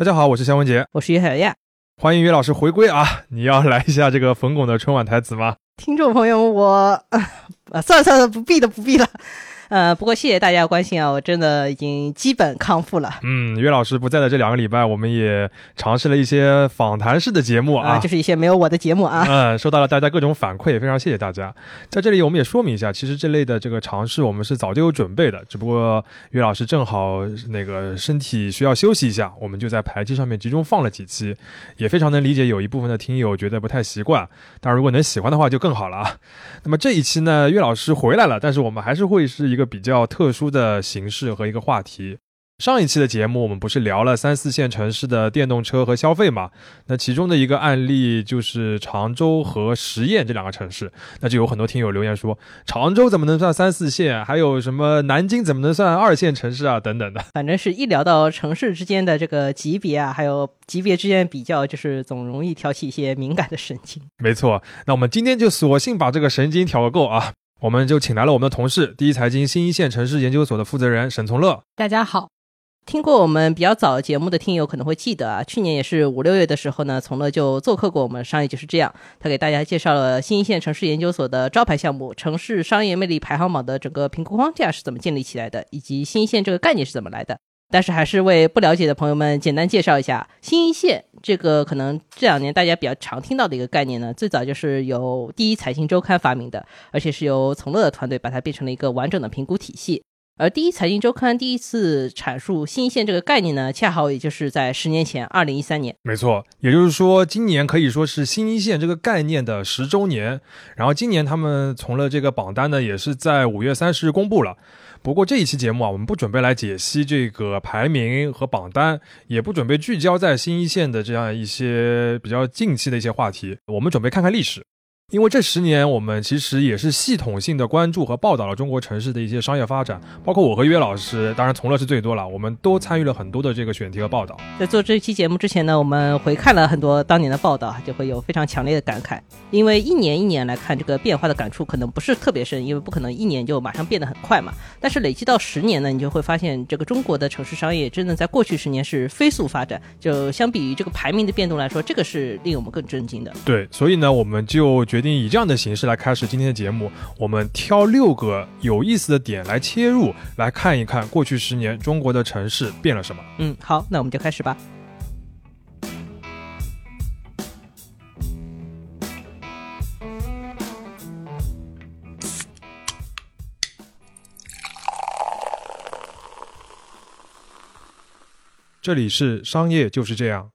大家好，我是肖文杰，我是于海燕，欢迎于老师回归啊！你要来一下这个冯巩的春晚台词吗？听众朋友，我啊，算了算了，不必了，不必了。呃，不过谢谢大家关心啊，我真的已经基本康复了。嗯，岳老师不在的这两个礼拜，我们也尝试了一些访谈式的节目啊，就是一些没有我的节目啊。嗯，收到了大家各种反馈，非常谢谢大家。在这里，我们也说明一下，其实这类的这个尝试，我们是早就有准备的，只不过岳老师正好那个身体需要休息一下，我们就在排期上面集中放了几期，也非常能理解有一部分的听友觉得不太习惯，但如果能喜欢的话就更好了啊。那么这一期呢，岳老师回来了，但是我们还是会是一个。一个比较特殊的形式和一个话题。上一期的节目，我们不是聊了三四线城市的电动车和消费嘛？那其中的一个案例就是常州和十堰这两个城市。那就有很多听友留言说，常州怎么能算三四线？还有什么南京怎么能算二线城市啊？等等的。反正是一聊到城市之间的这个级别啊，还有级别之间比较，就是总容易挑起一些敏感的神经。没错。那我们今天就索性把这个神经挑个够啊！我们就请来了我们的同事，第一财经新一线城市研究所的负责人沈从乐。大家好，听过我们比较早节目的听友可能会记得啊，去年也是五六月的时候呢，从乐就做客过我们商业就是这样，他给大家介绍了新一线城市研究所的招牌项目——城市商业魅力排行榜的整个评估框架是怎么建立起来的，以及新一线这个概念是怎么来的。但是还是为不了解的朋友们简单介绍一下新一线这个可能这两年大家比较常听到的一个概念呢，最早就是由第一财经周刊发明的，而且是由从乐的团队把它变成了一个完整的评估体系。而第一财经周刊第一次阐述新一线这个概念呢，恰好也就是在十年前，二零一三年。没错，也就是说今年可以说是新一线这个概念的十周年。然后今年他们从了这个榜单呢，也是在五月三十日公布了。不过这一期节目啊，我们不准备来解析这个排名和榜单，也不准备聚焦在新一线的这样一些比较近期的一些话题，我们准备看看历史。因为这十年，我们其实也是系统性的关注和报道了中国城市的一些商业发展，包括我和约老师，当然从乐是最多了，我们都参与了很多的这个选题和报道。在做这期节目之前呢，我们回看了很多当年的报道，就会有非常强烈的感慨。因为一年一年来看，这个变化的感触可能不是特别深，因为不可能一年就马上变得很快嘛。但是累积到十年呢，你就会发现，这个中国的城市商业真的在过去十年是飞速发展。就相比于这个排名的变动来说，这个是令我们更震惊的。对，所以呢，我们就决定以这样的形式来开始今天的节目。我们挑六个有意思的点来切入，来看一看过去十年中国的城市变了什么。嗯，好，那我们就开始吧。这里是商业就是这样。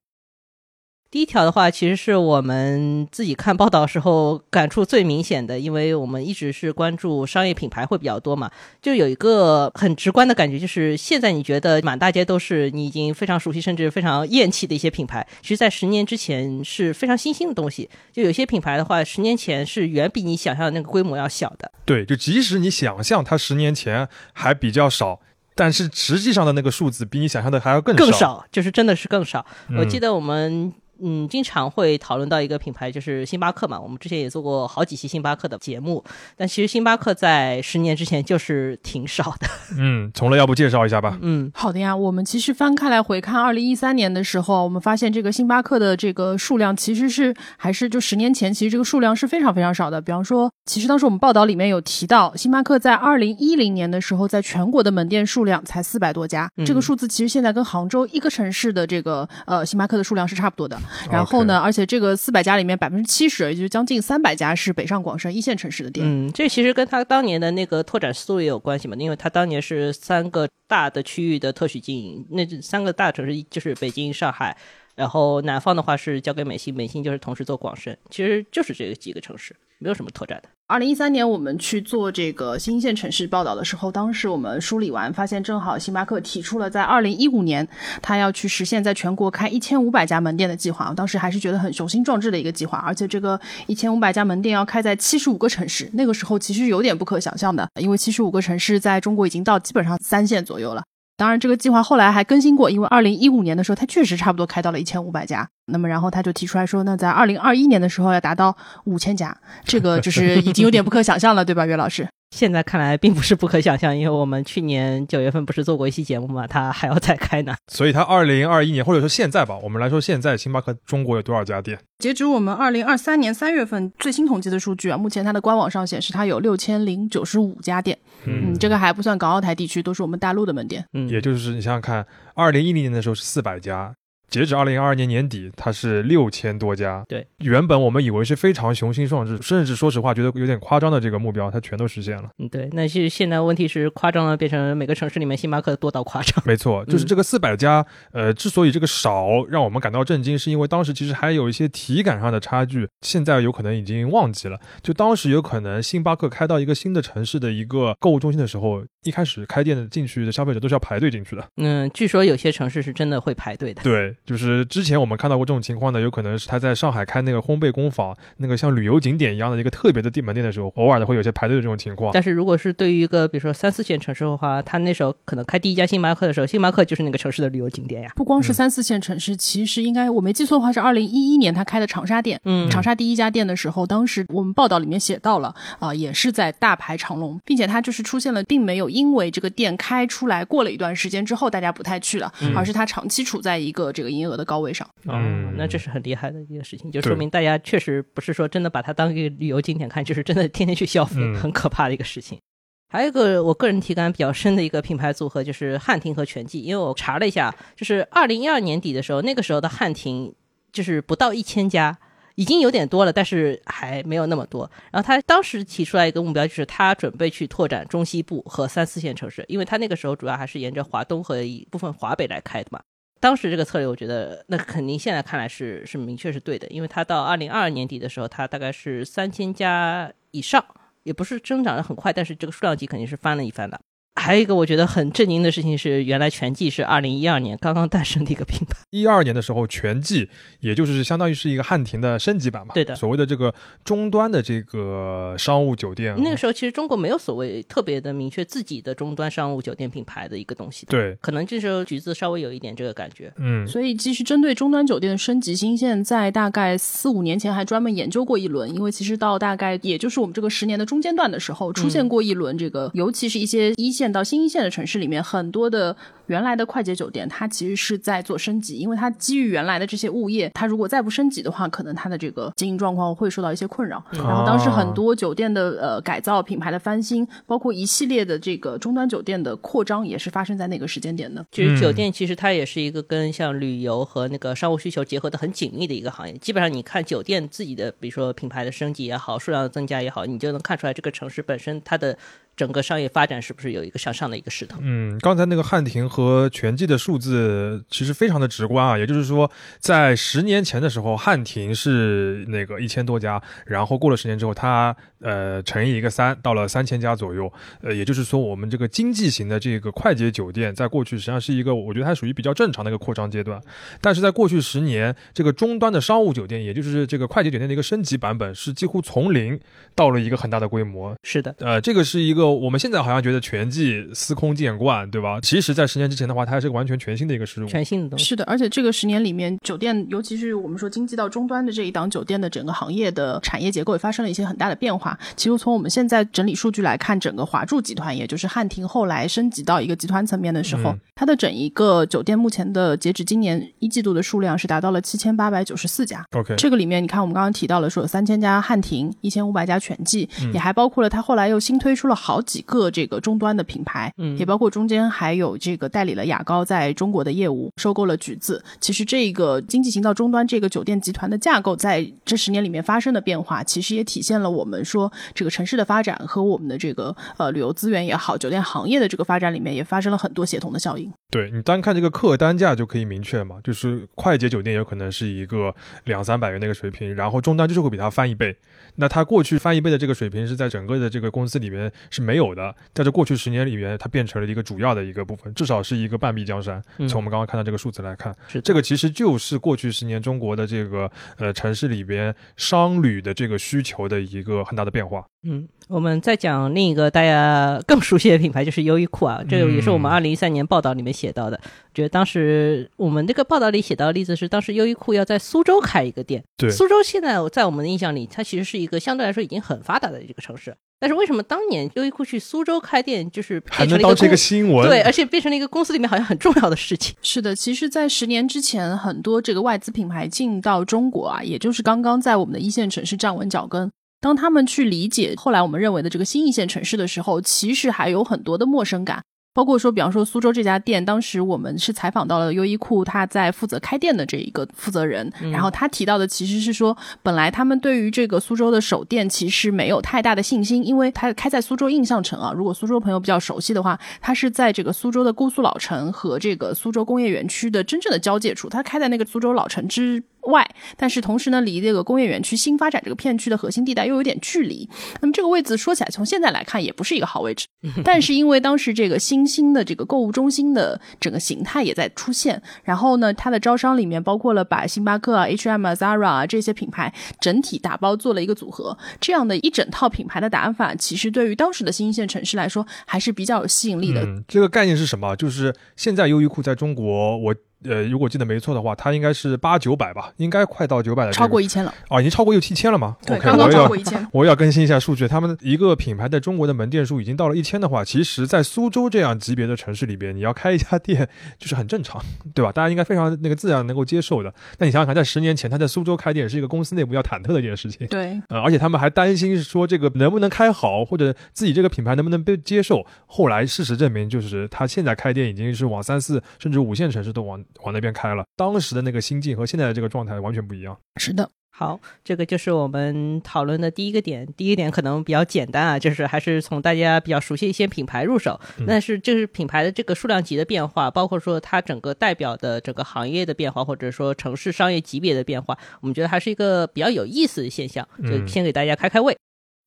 第一条的话，其实是我们自己看报道时候感触最明显的，因为我们一直是关注商业品牌会比较多嘛，就有一个很直观的感觉，就是现在你觉得满大街都是你已经非常熟悉甚至非常厌弃的一些品牌，其实，在十年之前是非常新兴的东西。就有些品牌的话，十年前是远比你想象的那个规模要小的。对，就即使你想象它十年前还比较少。但是实际上的那个数字比你想象的还要更更少，就是真的是更少。我记得我们。嗯，经常会讨论到一个品牌，就是星巴克嘛。我们之前也做过好几期星巴克的节目，但其实星巴克在十年之前就是挺少的。嗯，从乐要不介绍一下吧？嗯，好的呀。我们其实翻开来回看二零一三年的时候，我们发现这个星巴克的这个数量其实是还是就十年前，其实这个数量是非常非常少的。比方说，其实当时我们报道里面有提到，星巴克在二零一零年的时候，在全国的门店数量才四百多家。这个数字其实现在跟杭州一个城市的这个呃星巴克的数量是差不多的。然后呢？而且这个四百家里面，百分之七十，也就是将近三百家是北上广深一线城市的店。嗯，这其实跟他当年的那个拓展思路也有关系嘛，因为他当年是三个大的区域的特许经营，那三个大城市就是北京、上海，然后南方的话是交给美心，美心就是同时做广深，其实就是这几个城市，没有什么拓展的。二零一三年，我们去做这个新一线城市报道的时候，当时我们梳理完，发现正好星巴克提出了在二零一五年，他要去实现在全国开一千五百家门店的计划。当时还是觉得很雄心壮志的一个计划，而且这个一千五百家门店要开在七十五个城市，那个时候其实有点不可想象的，因为七十五个城市在中国已经到基本上三线左右了。当然，这个计划后来还更新过，因为二零一五年的时候，它确实差不多开到了一千五百家。那么，然后他就提出来说，那在二零二一年的时候要达到五千家，这个就是已经有点不可想象了，对吧，岳老师？现在看来并不是不可想象，因为我们去年九月份不是做过一期节目嘛，它还要再开呢。所以它二零二一年或者说现在吧，我们来说现在星巴克中国有多少家店？截止我们二零二三年三月份最新统计的数据啊，目前它的官网上显示它有六千零九十五家店，嗯，这个还不算港澳台地区，都是我们大陆的门店。嗯，也就是你想想看，二零一零年的时候是四百家。截止二零二二年年底，它是六千多家。对，原本我们以为是非常雄心壮志，甚至说实话觉得有点夸张的这个目标，它全都实现了。嗯，对。那是现在问题是夸张了，变成每个城市里面星巴克多到夸张。没错，就是这个四百家，呃，之所以这个少让我们感到震惊，是因为当时其实还有一些体感上的差距，现在有可能已经忘记了。就当时有可能星巴克开到一个新的城市的一个购物中心的时候，一开始开店的进去的消费者都是要排队进去的。嗯，据说有些城市是真的会排队的。对，就是之前我。们看到过这种情况呢，有可能是他在上海开那个烘焙工坊，那个像旅游景点一样的一个特别的地门店的时候，偶尔的会有些排队的这种情况。但是如果是对于一个比如说三四线城市的话，他那时候可能开第一家星巴克的时候，星巴克就是那个城市的旅游景点呀。不光是三四线城市，其实应该我没记错的话是二零一一年他开的长沙店。嗯，长沙第一家店的时候，当时我们报道里面写到了啊，也是在大排长龙，并且它就是出现了，并没有因为这个店开出来过了一段时间之后大家不太去了，而是它长期处在一个这个营业额的高位上。嗯，那。这是很厉害的一个事情，就说明大家确实不是说真的把它当一个旅游景点看，就是真的天天去消费，很可怕的一个事情。还有一个我个人体感比较深的一个品牌组合就是汉庭和全季，因为我查了一下，就是二零一二年底的时候，那个时候的汉庭就是不到一千家，已经有点多了，但是还没有那么多。然后他当时提出来一个目标，就是他准备去拓展中西部和三四线城市，因为他那个时候主要还是沿着华东和一部分华北来开的嘛。当时这个策略，我觉得那肯定现在看来是是明确是对的，因为它到二零二二年底的时候，它大概是三千家以上，也不是增长的很快，但是这个数量级肯定是翻了一番的。还有一个我觉得很震惊的事情是，原来全季是二零一二年刚刚诞生的一个品牌。一二年的时候，全季也就是相当于是一个汉庭的升级版嘛。对的，所谓的这个终端的这个商务酒店。那个时候其实中国没有所谓特别的明确自己的终端商务酒店品牌的一个东西。对，可能这时候橘子稍微有一点这个感觉。嗯，所以其实针对终端酒店的升级新线，在大概四五年前还专门研究过一轮，因为其实到大概也就是我们这个十年的中间段的时候，出现过一轮这个，尤其是一些一线到新一线的城市。里面很多的原来的快捷酒店，它其实是在做升级，因为它基于原来的这些物业，它如果再不升级的话，可能它的这个经营状况会受到一些困扰。然后当时很多酒店的呃改造、品牌的翻新，包括一系列的这个终端酒店的扩张，也是发生在那个时间点的。就是酒店其实它也是一个跟像旅游和那个商务需求结合的很紧密的一个行业。基本上你看酒店自己的，比如说品牌的升级也好，数量的增加也好，你就能看出来这个城市本身它的。整个商业发展是不是有一个向上的一个势头？嗯，刚才那个汉庭和全季的数字其实非常的直观啊，也就是说，在十年前的时候，汉庭是那个一千多家，然后过了十年之后，它呃乘以一个三，到了三千家左右。呃，也就是说，我们这个经济型的这个快捷酒店，在过去实际上是一个，我觉得它属于比较正常的一个扩张阶段。但是在过去十年，这个终端的商务酒店，也就是这个快捷酒店的一个升级版本，是几乎从零到了一个很大的规模。是的，呃，这个是一个。我们现在好像觉得全季司空见惯，对吧？其实，在十年之前的话，它还是个完全全新的一个事物，全新的东西。是的，而且这个十年里面，酒店，尤其是我们说经济到终端的这一档酒店的整个行业的产业结构，也发生了一些很大的变化。其实，从我们现在整理数据来看，整个华住集团，也就是汉庭后来升级到一个集团层面的时候，它的整一个酒店目前的截止今年一季度的数量是达到了七千八百九十四家。OK，这个里面你看，我们刚刚提到了说有三千家汉庭，一千五百家全季，也还包括了它后来又新推出了好几个。这个终端的品牌，嗯，也包括中间还有这个代理了雅高在中国的业务，收购了橘子。其实这个经济型到终端这个酒店集团的架构，在这十年里面发生的变化，其实也体现了我们说这个城市的发展和我们的这个呃旅游资源也好，酒店行业的这个发展里面也发生了很多协同的效应。对你单看这个客单价就可以明确嘛，就是快捷酒店有可能是一个两三百元的一个水平，然后终端就是会比它翻一倍。那它过去翻一倍的这个水平是在整个的这个公司里面是没有的，在这过去十年里面，它变成了一个主要的一个部分，至少是一个半壁江山。从我们刚刚看到这个数字来看，是这个其实就是过去十年中国的这个呃城市里边商旅的这个需求的一个很大的变化。嗯，我们再讲另一个大家更熟悉的品牌，就是优衣库啊，这个也是我们二零一三年报道里面写到的。觉得当时我们这个报道里写到的例子是，当时优衣库要在苏州开一个店。对，苏州现在在我们的印象里，它其实是一个相对来说已经很发达的一个城市。但是为什么当年优衣库去苏州开店，就是还变成了一个能当成一个新闻？对，而且变成了一个公司里面好像很重要的事情。是的，其实，在十年之前，很多这个外资品牌进到中国啊，也就是刚刚在我们的一线城市站稳脚跟。当他们去理解后来我们认为的这个新一线城市的时候，其实还有很多的陌生感。包括说，比方说苏州这家店，当时我们是采访到了优衣库他在负责开店的这一个负责人，然后他提到的其实是说，本来他们对于这个苏州的首店其实没有太大的信心，因为他开在苏州印象城啊。如果苏州朋友比较熟悉的话，它是在这个苏州的姑苏老城和这个苏州工业园区的真正的交界处，它开在那个苏州老城之。外，但是同时呢，离这个工业园区新发展这个片区的核心地带又有点距离。那么这个位置说起来，从现在来看也不是一个好位置。但是因为当时这个新兴的这个购物中心的整个形态也在出现，然后呢，它的招商里面包括了把星巴克啊、H&M 啊、Zara 啊这些品牌整体打包做了一个组合，这样的一整套品牌的打法，其实对于当时的新一线城市来说还是比较有吸引力的。嗯，这个概念是什么？就是现在优衣库在中国，我。呃，如果记得没错的话，它应该是八九百吧，应该快到九百了，超过一千了。哦，已经超过六七千了吗？对，刚刚超过一千。我要更新一下数据，他们一个品牌在中国的门店数已经到了一千的话，其实，在苏州这样级别的城市里边，你要开一家店就是很正常，对吧？大家应该非常那个自然能够接受的。那你想想看，在十年前，他在苏州开店是一个公司内部要忐忑的一件事情。对，呃，而且他们还担心说这个能不能开好，或者自己这个品牌能不能被接受。后来事实证明，就是他现在开店已经是往三四甚至五线城市都往往那边开了。当时的那个心境和现在的这个状态完全不一样。是的，好，这个就是我们讨论的第一个点。第一点可能比较简单啊，就是还是从大家比较熟悉一些品牌入手。但是就是品牌的这个数量级的变化，包括说它整个代表的整个行业的变化，或者说城市商业级别的变化，我们觉得还是一个比较有意思的现象。就先给大家开开胃。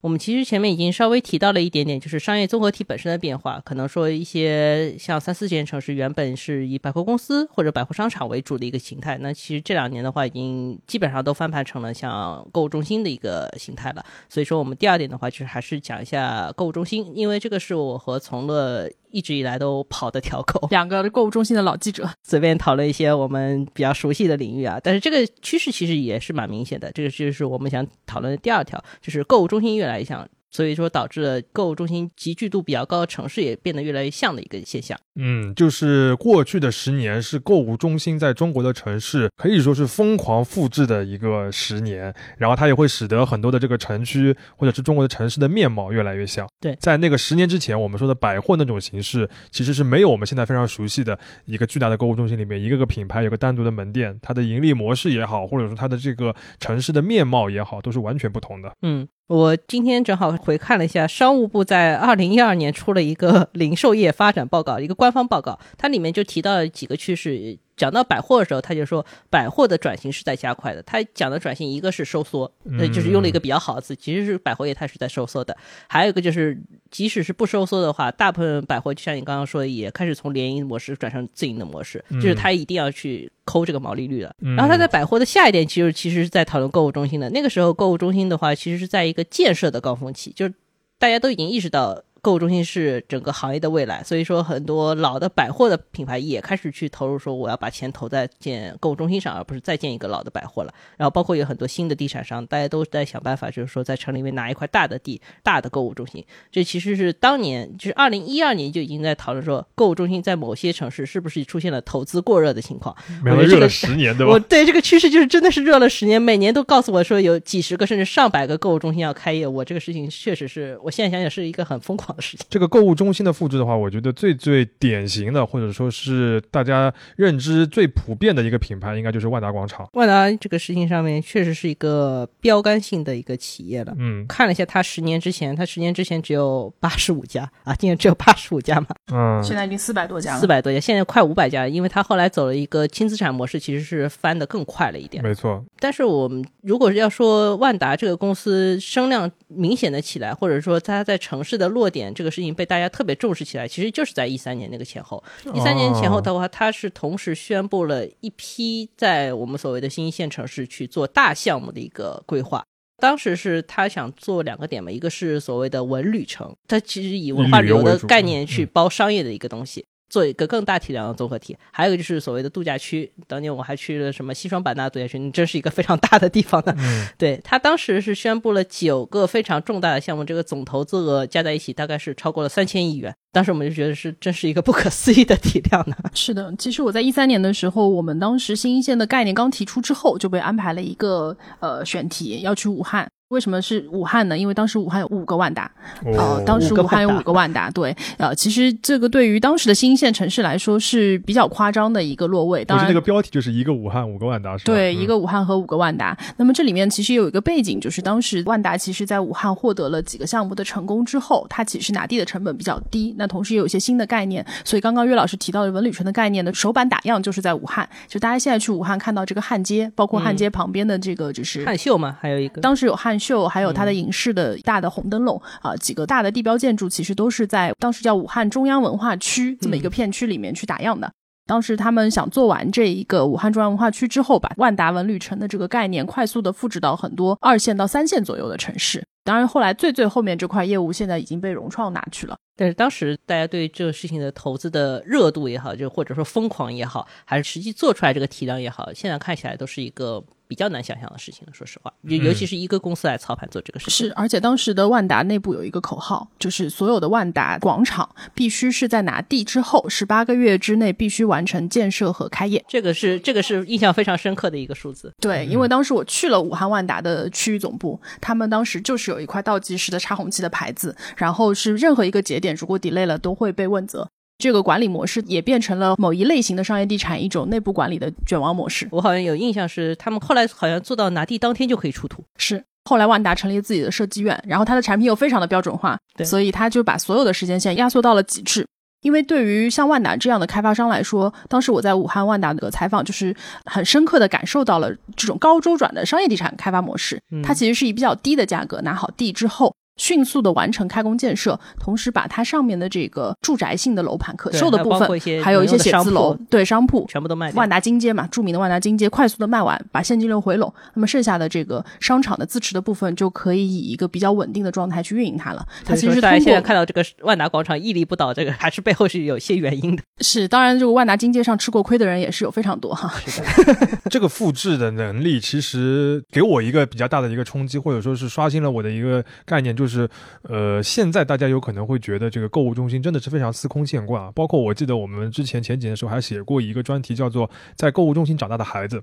我们其实前面已经稍微提到了一点点，就是商业综合体本身的变化。可能说一些像三四线城市原本是以百货公司或者百货商场为主的一个形态，那其实这两年的话，已经基本上都翻盘成了像购物中心的一个形态了。所以说，我们第二点的话，就是还是讲一下购物中心，因为这个是我和从乐。一直以来都跑的条狗，两个购物中心的老记者，随便讨论一些我们比较熟悉的领域啊。但是这个趋势其实也是蛮明显的，这个就是我们想讨论的第二条，就是购物中心越来越像。所以说，导致了购物中心集聚度比较高的城市也变得越来越像的一个现象。嗯，就是过去的十年是购物中心在中国的城市可以说是疯狂复制的一个十年，然后它也会使得很多的这个城区或者是中国的城市的面貌越来越像。对，在那个十年之前，我们说的百货那种形式，其实是没有我们现在非常熟悉的一个巨大的购物中心里面一个个品牌有个单独的门店，它的盈利模式也好，或者说它的这个城市的面貌也好，都是完全不同的。嗯。我今天正好回看了一下，商务部在二零一二年出了一个零售业发展报告，一个官方报告，它里面就提到了几个趋势。讲到百货的时候，他就说百货的转型是在加快的。他讲的转型，一个是收缩，那就是用了一个比较好的词，其实是百货业态是在收缩的。还有一个就是，即使是不收缩的话，大部分百货就像你刚刚说的，也开始从联营模式转成自营的模式，就是他一定要去抠这个毛利率了。然后他在百货的下一点，其实其实是在讨论购物中心的。那个时候，购物中心的话，其实是在一个建设的高峰期，就是大家都已经意识到。购物中心是整个行业的未来，所以说很多老的百货的品牌也开始去投入，说我要把钱投在建购物中心上，而不是再建一个老的百货了。然后包括有很多新的地产商，大家都在想办法，就是说在城里面拿一块大的地，大的购物中心。这其实是当年就是二零一二年就已经在讨论说，购物中心在某些城市是不是出现了投资过热的情况。没有热了十年，对吧？我对这个趋势就是真的是热了十年，每年都告诉我说有几十个甚至上百个购物中心要开业。我这个事情确实是我现在想想是一个很疯狂的事情。这个购物中心的复制的话，我觉得最最典型的，或者说是大家认知最普遍的一个品牌，应该就是万达广场。万达这个事情上面确实是一个标杆性的一个企业了。嗯，看了一下，它十年之前，它十年之前只有八十五家啊，今年只有八十五家嘛。嗯，现在已经四百多家了。四百多家，现在快五百家，因为它后来走了一个轻资产模式，其实是翻的更快了一点。没错。但是我们如果是要说万达这个公司声量明显的起来，或者说它在城市的落点这个事情被大家特别重视起来，其实就是在一三年那个前后。一三年前后的话，他是同时宣布了一批在我们所谓的新一线城市去做大项目的一个规划。当时是他想做两个点嘛，一个是所谓的文旅城，它其实以文化旅游的概念去包商业的一个东西。做一个更大体量的综合体。还有一个就是所谓的度假区，当年我还去了什么西双版纳度假区，你真是一个非常大的地方呢。嗯对他当时是宣布了九个非常重大的项目，这个总投资额加在一起大概是超过了三千亿元。当时我们就觉得是真是一个不可思议的体量呢。是的，其实我在一三年的时候，我们当时新一线的概念刚提出之后，就被安排了一个呃选题，要去武汉。为什么是武汉呢？因为当时武汉有五个万达，呃哦，，当时武汉有五个万达，对，呃，其实这个对于当时的新一线城市来说是比较夸张的一个落位。当然，不是那个标题就是一个武汉五个万达是吧？对，嗯一个武汉和五个万达。那么这里面其实有一个背景，就是当时万达其实在武汉获得了几个项目的成功之后，它其实拿地的成本比较低，那同时也有一些新的概念。所以刚刚岳老师提到的文旅城的概念的首版打样就是在武汉，就大家现在去武汉看到这个汉街，包括汉街旁边的这个就是汉秀嘛，还有一个当时有汉秀，还有它的影视的大的红灯笼啊、几个大的地标建筑，其实都是在当时叫武汉中央文化区这么一个片区里面去打样的。当时他们想做完这一个武汉中央文化区之后，把万达文旅城的这个概念快速的复制到很多二线到三线左右的城市。当然，后来最最后面这块业务现在已经被融创拿去了。但是当时大家对这个事情的投资的热度也好，就或者说疯狂也好，还是实际做出来这个体量也好，现在看起来都是一个比较难想象的事情。说实话，尤尤其是一个公司来操盘做这个事情，是，而且当时的万达内部有一个口号，就是所有的万达广场必须是在拿地之后十八个月之内必须完成建设和开业。这个是这个是印象非常深刻的一个数字。对，因为当时我去了武汉万达的区域总部，他们当时就是有一块倒计时的插红旗的牌子，然后是任何一个节点如果 delay 了都会被问责。这个管理模式也变成了某一类型的商业地产一种内部管理的卷王模式。我好像有印象是他们后来好像做到拿地当天就可以出图。是，后来万达成立了自己的设计院，然后它的产品又非常的标准化，所以它就把所有的时间线压缩到了极致。因为对于像万达这样的开发商来说，当时我在武汉万达的采访，就是很深刻的感受到了这种高周转的商业地产开发模式。嗯它其实是以比较低的价格拿好地之后。迅速的完成开工建设，同时把它上面的这个住宅性的楼盘可售的部分，还有一些写字楼铺，对商铺，全部都卖掉万。达金街嘛，著名的万达金街快速的卖完，把现金流回笼，那么剩下的这个商场的自持的部分就可以以一个比较稳定的状态去运营它了。它其实大家现在通过看到这个万达广场屹立不倒，这个 还是背后是有一些原因的。是，当然这个万达金街上吃过亏的人也是有非常多哈。这个复制的能力，其实给我一个比较大的一个冲击，或者说是刷新了我的一个概念，就是，就是呃，现在大家有可能会觉得这个购物中心真的是非常司空见惯啊。包括我记得我们之前前几年的时候还写过一个专题，叫做《在购物中心长大的孩子》。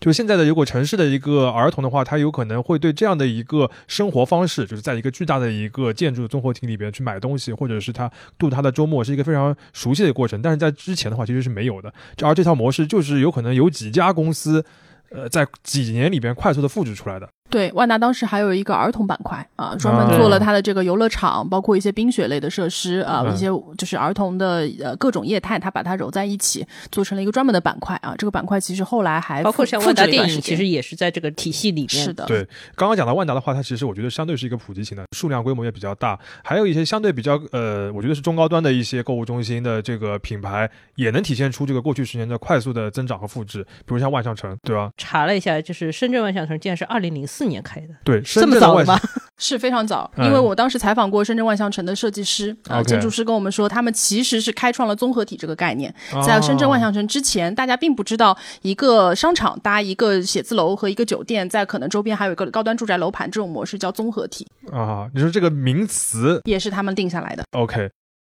就现在的如果城市的一个儿童的话，他有可能会对这样的一个生活方式，就是在一个巨大的一个建筑综合体里边去买东西，或者是他度他的周末，是一个非常熟悉的过程。但是在之前的话，其实是没有的。而这套模式就是有可能有几家公司，呃，在几年里边快速的复制出来的。对，万达当时还有一个儿童板块啊，专门啊做了它的这个游乐场，包括一些冰雪类的设施啊，嗯一些就是儿童的呃各种业态，它把它揉在一起，做成了一个专门的板块啊。这个板块其实后来还包括像万达电影，其实也是在这个体系里面。是的，对，刚刚讲到万达的话，它其实我觉得相对是一个普及型的，数量规模也比较大，还有一些相对比较呃，我觉得是中高端的一些购物中心的这个品牌，也能体现出这个过去十年的快速的增长和复制，比如像万象城，对吧？查了一下，就是深圳万象城竟然是二零零四年开的，对，这么早吗？是非常早，嗯因为我当时采访过深圳万象城的设计师啊、建筑师跟我们说，他们其实是开创了综合体这个概念。哦在深圳万象城之前，大家并不知道一个商场搭一个写字楼和一个酒店，在可能周边还有一个高端住宅楼盘这种模式叫综合体，啊，你说这个名词也是他们定下来的。OK，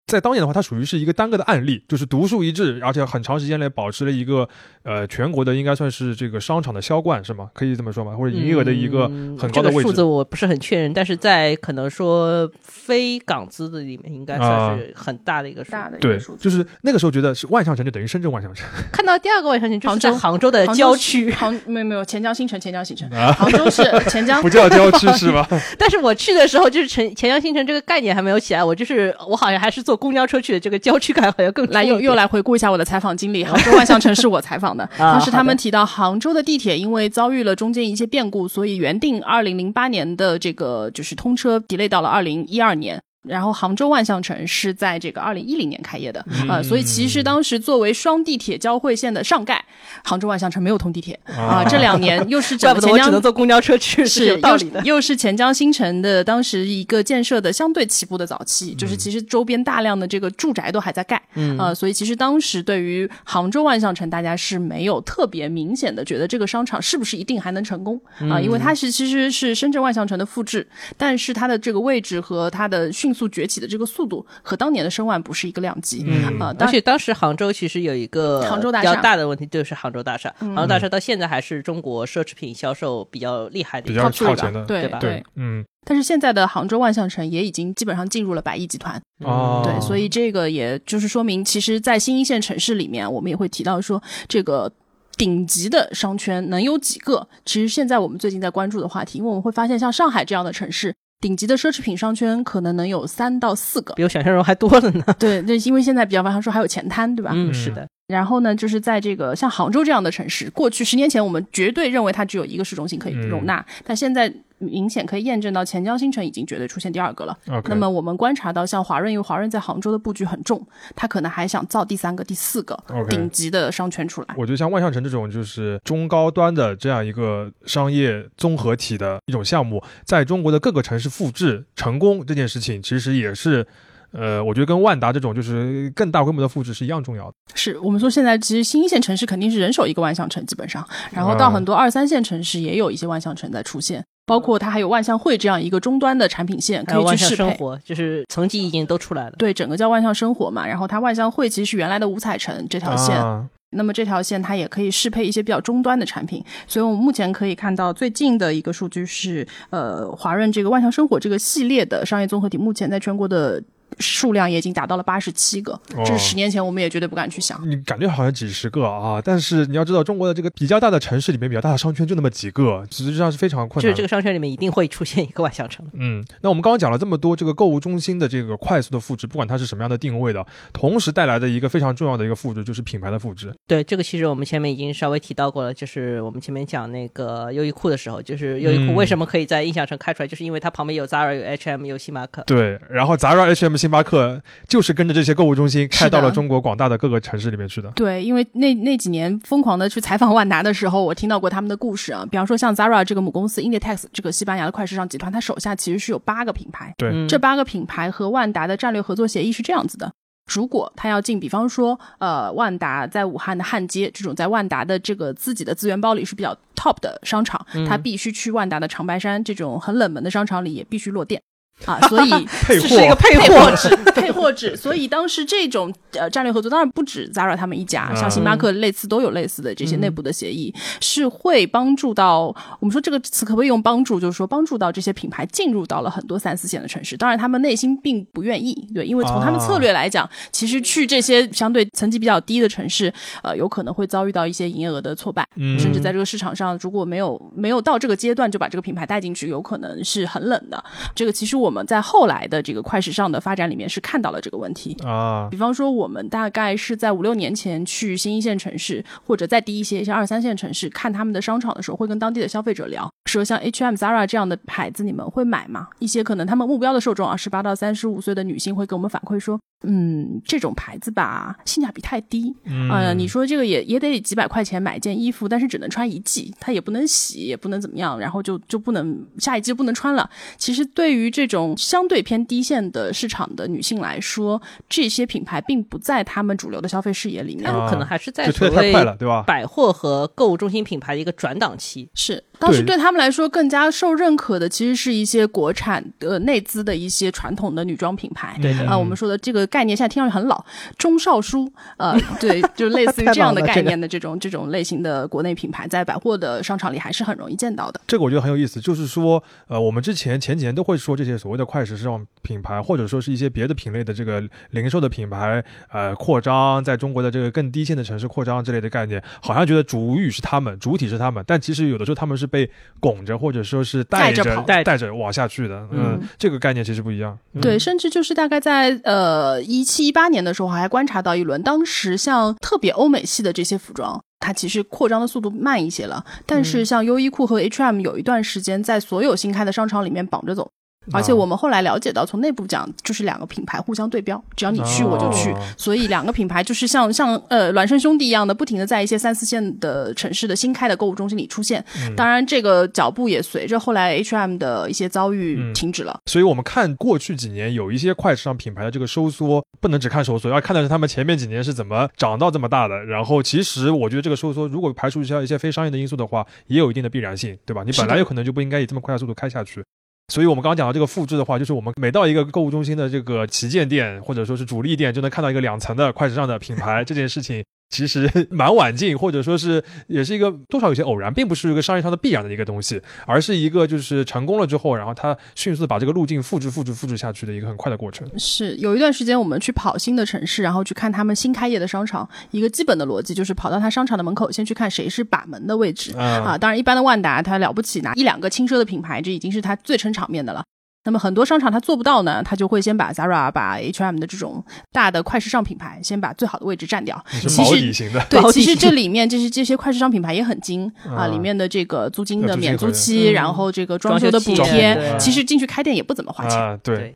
在当年的话，它属于是一个单个的案例，就是独树一帜，而且很长时间内保持了一个呃全国的应该算是这个商场的销冠是吗？可以这么说吗？或者营业额的一个嗯很高的位置这个数字我不是很确认，但是在可能说非港资的里面，应该算是很大的一个数。大的一对个数，字。就是那个时候觉得是万象城就等于深圳万象城 看到第二个万象城，就是杭州在杭州的郊区，杭没有没有钱江新城，钱江新城，啊，杭州是 钱江不叫郊区是吧？但是我去的时候，就是钱钱江新城这个概念还没有起来，我就是我好像还是坐公交车去的，这个郊区感好像更来又又来回顾一下我的采访经历。杭州万象城是我采访的，啊当时他们提到杭州的地铁因为遭遇了中间一些变故，所以原定二零零八年的这个就是通车 delay 到了二零一二年。然后杭州万象城是在这个二零一零年开业的，嗯。呃，所以其实当时作为双地铁交汇线的上盖，杭州万象城没有通地铁啊、这两年又是整 怪不得我只个钱江能坐公交车去，是有道理的。又是又是钱江新城的当时一个建设的相对起步的早期，就是其实周边大量的这个住宅都还在盖，嗯，呃，所以其实当时对于杭州万象城，大家是没有特别明显的觉得这个商场是不是一定还能成功啊、因为它是其实是深圳万象城的复制，但是它的这个位置和它的迅速崛起的这个速度和当年的申万不是一个量级，嗯啊、当而且当时杭州其实有一个比杭州大厦嗯较大的问题，就是杭州大厦。杭州大厦到现在还是中国奢侈品销售比较厉害的比较一个靠前的对对吧对，嗯，但是现在的杭州万象城也已经基本上进入了百亿集团，哦，对，所以这个也就是说明，其实，在新一线城市里面，我们也会提到说，这个顶级的商圈能有几个？其实现在我们最近在关注的话题，因为我们会发现，像上海这样的城市，顶级的奢侈品商圈可能能有三到四个。比我想象中还多了呢。对，那因为现在比较方说还有前滩，对吧？嗯，是的，然后呢，就是在这个像杭州这样的城市，过去十年前我们绝对认为它只有一个市中心可以容纳，但现在明显可以验证到钱江新城已经绝对出现第二个了。那么我们观察到，像华润，因为华润在杭州的布局很重，他可能还想造第三个、第四个顶级的商圈出来。我觉得像万象城这种就是中高端的这样一个商业综合体的一种项目，在中国的各个城市复制成功这件事情，其实也是，呃，我觉得跟万达这种就是更大规模的复制是一样重要的。是我们说现在其实新一线城市肯定是人手一个万象城，基本上，然后到嗯很多二三线城市也有一些万象城在出现。包括它还有万象汇这样一个终端的产品线可以万象去适配，生活，就是层级已经都出来了。对，整个叫万象生活嘛。然后它万象汇其实是原来的五彩城这条线，啊，那么这条线它也可以适配一些比较终端的产品，所以我们目前可以看到最近的一个数据是，呃，华润这个万象生活这个系列的商业综合体，目前在全国的数量也已经达到了八十七个，这是十年前我们也绝对不敢去想。你感觉好像几十个啊，但是你要知道，中国的这个比较大的城市里面，比较大的商圈就那么几个，实际上是非常困难。就是这个商圈里面一定会出现一个万象城。嗯，那我们刚刚讲了这么多这个购物中心的这个快速的复制，不管它是什么样的定位的，同时带来的一个非常重要的一个复制就是品牌的复制。对，这个其实我们前面已经稍微提到过了，就是我们前面讲那个优衣库的时候，就是优衣库嗯为什么可以在印象城开出来，就是因为它旁边有 Zara、有 H&M、有星巴克。对，然后 Zara、H&M、星巴克就是跟着这些购物中心开到了中国广大的各个城市里面去的。对，因为那那几年疯狂的去采访万达的时候，我听到过他们的故事啊。比方说像 Zara 这个母公司 Inditex 这个西班牙的快时尚集团，它手下其实是有八个品牌，对嗯这八个品牌和万达的战略合作协议是这样子的。如果他要进，比方说，呃，万达在武汉的汉街这种在万达的这个自己的资源包里是比较 top 的商场，他必须去万达的长白山这种很冷门的商场里也必须落店啊，所以 配这是一个货，配货配货制，配货制。所以当时这种呃战略合作，当然不止 Zara 他们一家，嗯像星巴克类似都有类似的这些内部的协议，是会帮助到我们说这个词可不可以用帮助，就是说帮助到这些品牌进入到了很多三四线的城市。当然他们内心并不愿意，对，因为从他们策略来讲，其实去这些相对层级比较低的城市，呃，有可能会遭遇到一些营业额的挫败。嗯甚至在这个市场上，如果没有没有到这个阶段就把这个品牌带进去，有可能是很冷的。这个其实我们在后来的这个快时尚的发展里面是看到了这个问题。啊，比方说，我们大概是在五六年前去新一线城市，或者再低一些一些二三线城市看他们的商场的时候，会跟当地的消费者聊，说像 H&M、Zara 这样的牌子，你们会买吗？一些可能他们目标的受众啊，十八到三十五岁的女性会给我们反馈说，嗯，这种牌子吧，性价比太低，嗯呃，你说这个也也得几百块钱买件衣服，但是只能穿一季，它也不能洗，也不能怎么样，然后就就不能下一季就不能穿了。其实对于这种相对偏低线的市场的女性来说，这些品牌并不在她们主流的消费视野里面。他们可能还是在就所谓？百货和购物中心品牌的一个转档期。是，当时对对他们来说更加受认可的，其实是一些国产的内资的一些传统的女装品牌。对的啊、我们说的这个概念现在听上去很老，中少书，呃，对，就类似于这样的概念的这种这种类型的国内品牌，在百货的商场里还是很容易见到的。这个我觉得很有意思，就是说，呃，我们之前前几年都会说这些所谓的快时尚品牌，或者说是一些别的品类的这个零售的品牌，呃，扩张在中国的这个更低线的城市扩张之类的概念，好像觉得主语是他们，主体是他们，但其实有的时候他们是被拱着，或者说是带着带着带着往下去的，嗯，嗯。这个概念其实不一样，嗯。对，甚至就是大概在呃一七一八年的时候，还观察到一轮，当时像特别欧美系的这些服装。它其实扩张的速度慢一些了，但是像优衣库和 H&M 有一段时间在所有新开的商场里面绑着走，而且我们后来了解到，从内部讲，就是两个品牌互相对标，只要你去我就去，哦所以两个品牌就是像像呃孪生兄弟一样的，不停的在一些三四线的城市的新开的购物中心里出现。嗯当然，这个脚步也随着后来 H&M 的一些遭遇嗯停止了。所以我们看过去几年有一些快时尚品牌的这个收缩，不能只看收缩，要看的是他们前面几年是怎么长到这么大的。然后其实我觉得这个收缩，如果排除一下一些非商业的因素的话，也有一定的必然性，对吧？你本来有可能就不应该以这么快的速度开下去。所以我们刚刚讲到这个复制的话，就是我们每到一个购物中心的这个旗舰店或者说是主力店，就能看到一个两层的快时尚的品牌，这件事情其实 蛮晚进，或者说是也是一个多少有些偶然，并不是一个商业上的必然的一个东西，而是一个就是成功了之后，然后他迅速地把这个路径复制、复制、复制下去的一个很快的过程。是有一段时间我们去跑新的城市，然后去看他们新开业的商场，一个基本的逻辑就是跑到他商场的门口，先去看谁是把门的位置。啊啊，当然，一般的万达它了不起，拿一两个轻奢的品牌，这已经是它最撑场面的了。那么很多商场它做不到呢，它就会先把 Zara、把 H&M 的这种大的快时尚品牌，先把最好的位置占掉。你是毛其实底型的，对，其实这里面就是这些快时尚品牌也很精啊，啊里面的这个租金的免租期，嗯然后这个装修的补贴，其实进去开店也不怎么花钱。啊，对。对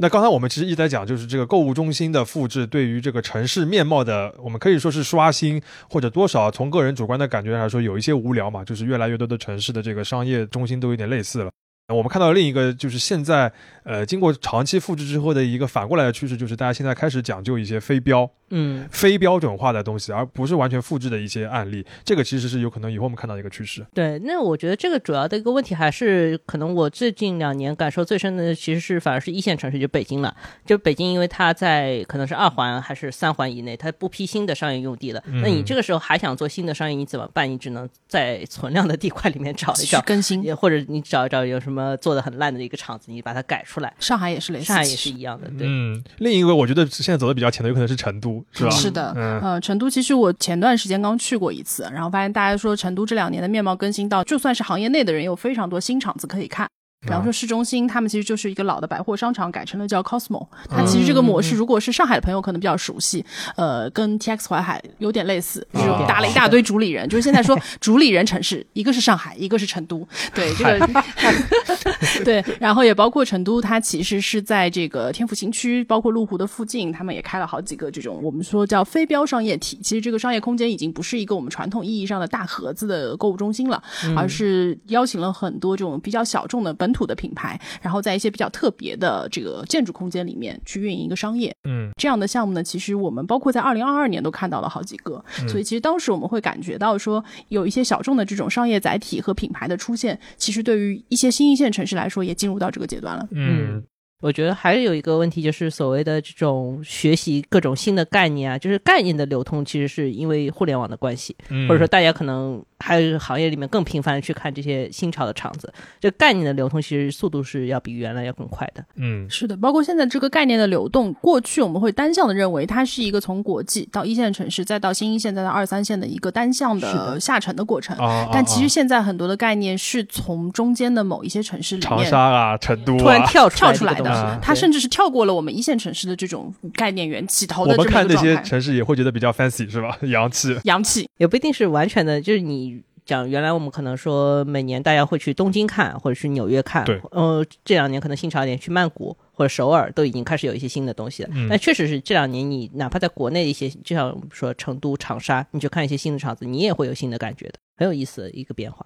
那刚才我们其实一直在讲，就是这个购物中心的复制对于这个城市面貌的，我们可以说是刷新，或者多少从个人主观的感觉来说有一些无聊嘛，就是越来越多的城市的这个商业中心都有点类似了。我们看到另一个就是现在，呃，经过长期复制之后的一个反过来的趋势，就是大家现在开始讲究一些非标、嗯，非标准化的东西，而不是完全复制的一些案例。这个其实是有可能以后我们看到的一个趋势。对，那我觉得这个主要的一个问题还是可能我最近两年感受最深的，其实是反而是一线城市，就北京了。就北京，因为它在可能是二环还是三环以内，它不批新的商业用地了。嗯那你这个时候还想做新的商业，你怎么办？你只能在存量的地块里面找一找，更新，也或者你找一找有什么做的很烂的一个厂子，你把它改出来。上海也是类似，上海也是一样的，对。嗯，另一个我觉得现在走的比较前的有可能是成都，是吧？是的，嗯呃，成都其实我前段时间刚去过一次，然后发现大家说成都这两年的面貌更新到，就算是行业内的人，有非常多新厂子可以看。比方说市中心，他们其实就是一个老的百货商场，改成了叫 Cosmo。它其实这个模式，如果是上海的朋友可能比较熟悉，呃，跟 TX 淮海有点类似，就搭了一大堆主理人。就是现在说主理人城市，一个是上海，一个是成都。对这个，对，然后也包括成都，它其实是在这个天府新区，包括麓湖的附近，他们也开了好几个这种我们说叫非标商业体。其实这个商业空间已经不是一个我们传统意义上的大盒子的购物中心了，而是邀请了很多这种比较小众的本土的品牌，然后在一些比较特别的这个建筑空间里面去运营一个商业。嗯这样的项目呢，其实我们包括在二零二二年都看到了好几个，所以其实当时我们会感觉到说，有一些小众的这种商业载体和品牌的出现，其实对于一些新一线城市来说，也进入到这个阶段了。嗯我觉得还有一个问题，就是所谓的这种学习各种新的概念啊，就是概念的流通，其实是因为互联网的关系，嗯，或者说大家可能还有行业里面更频繁的去看这些新潮的场子，这概念的流通其实速度是要比原来要更快的。嗯。是的，包括现在这个概念的流动，过去我们会单向的认为它是一个从国际到一线城市，再到新一线，再到二三线的一个单向的的。下沉的过程。啊，但其实啊现在很多的概念是从中间的某一些城市里面长沙啊、成都突然啊，跳出跳出来的它甚至是跳过了我们一线城市的这种概念源起头的这么我们看那。些城市也会觉得比较 fancy 是吧？洋气。洋气，也不一定是完全的，就是你。讲原来我们可能说每年大家会去东京看，或者去纽约看，对，呃，这两年可能新潮一点去曼谷或者首尔都已经开始有一些新的东西了。嗯但确实是这两年你哪怕在国内一些，就像我们说成都、长沙，你去看一些新的场子，你也会有新的感觉的，很有意思的一个变化。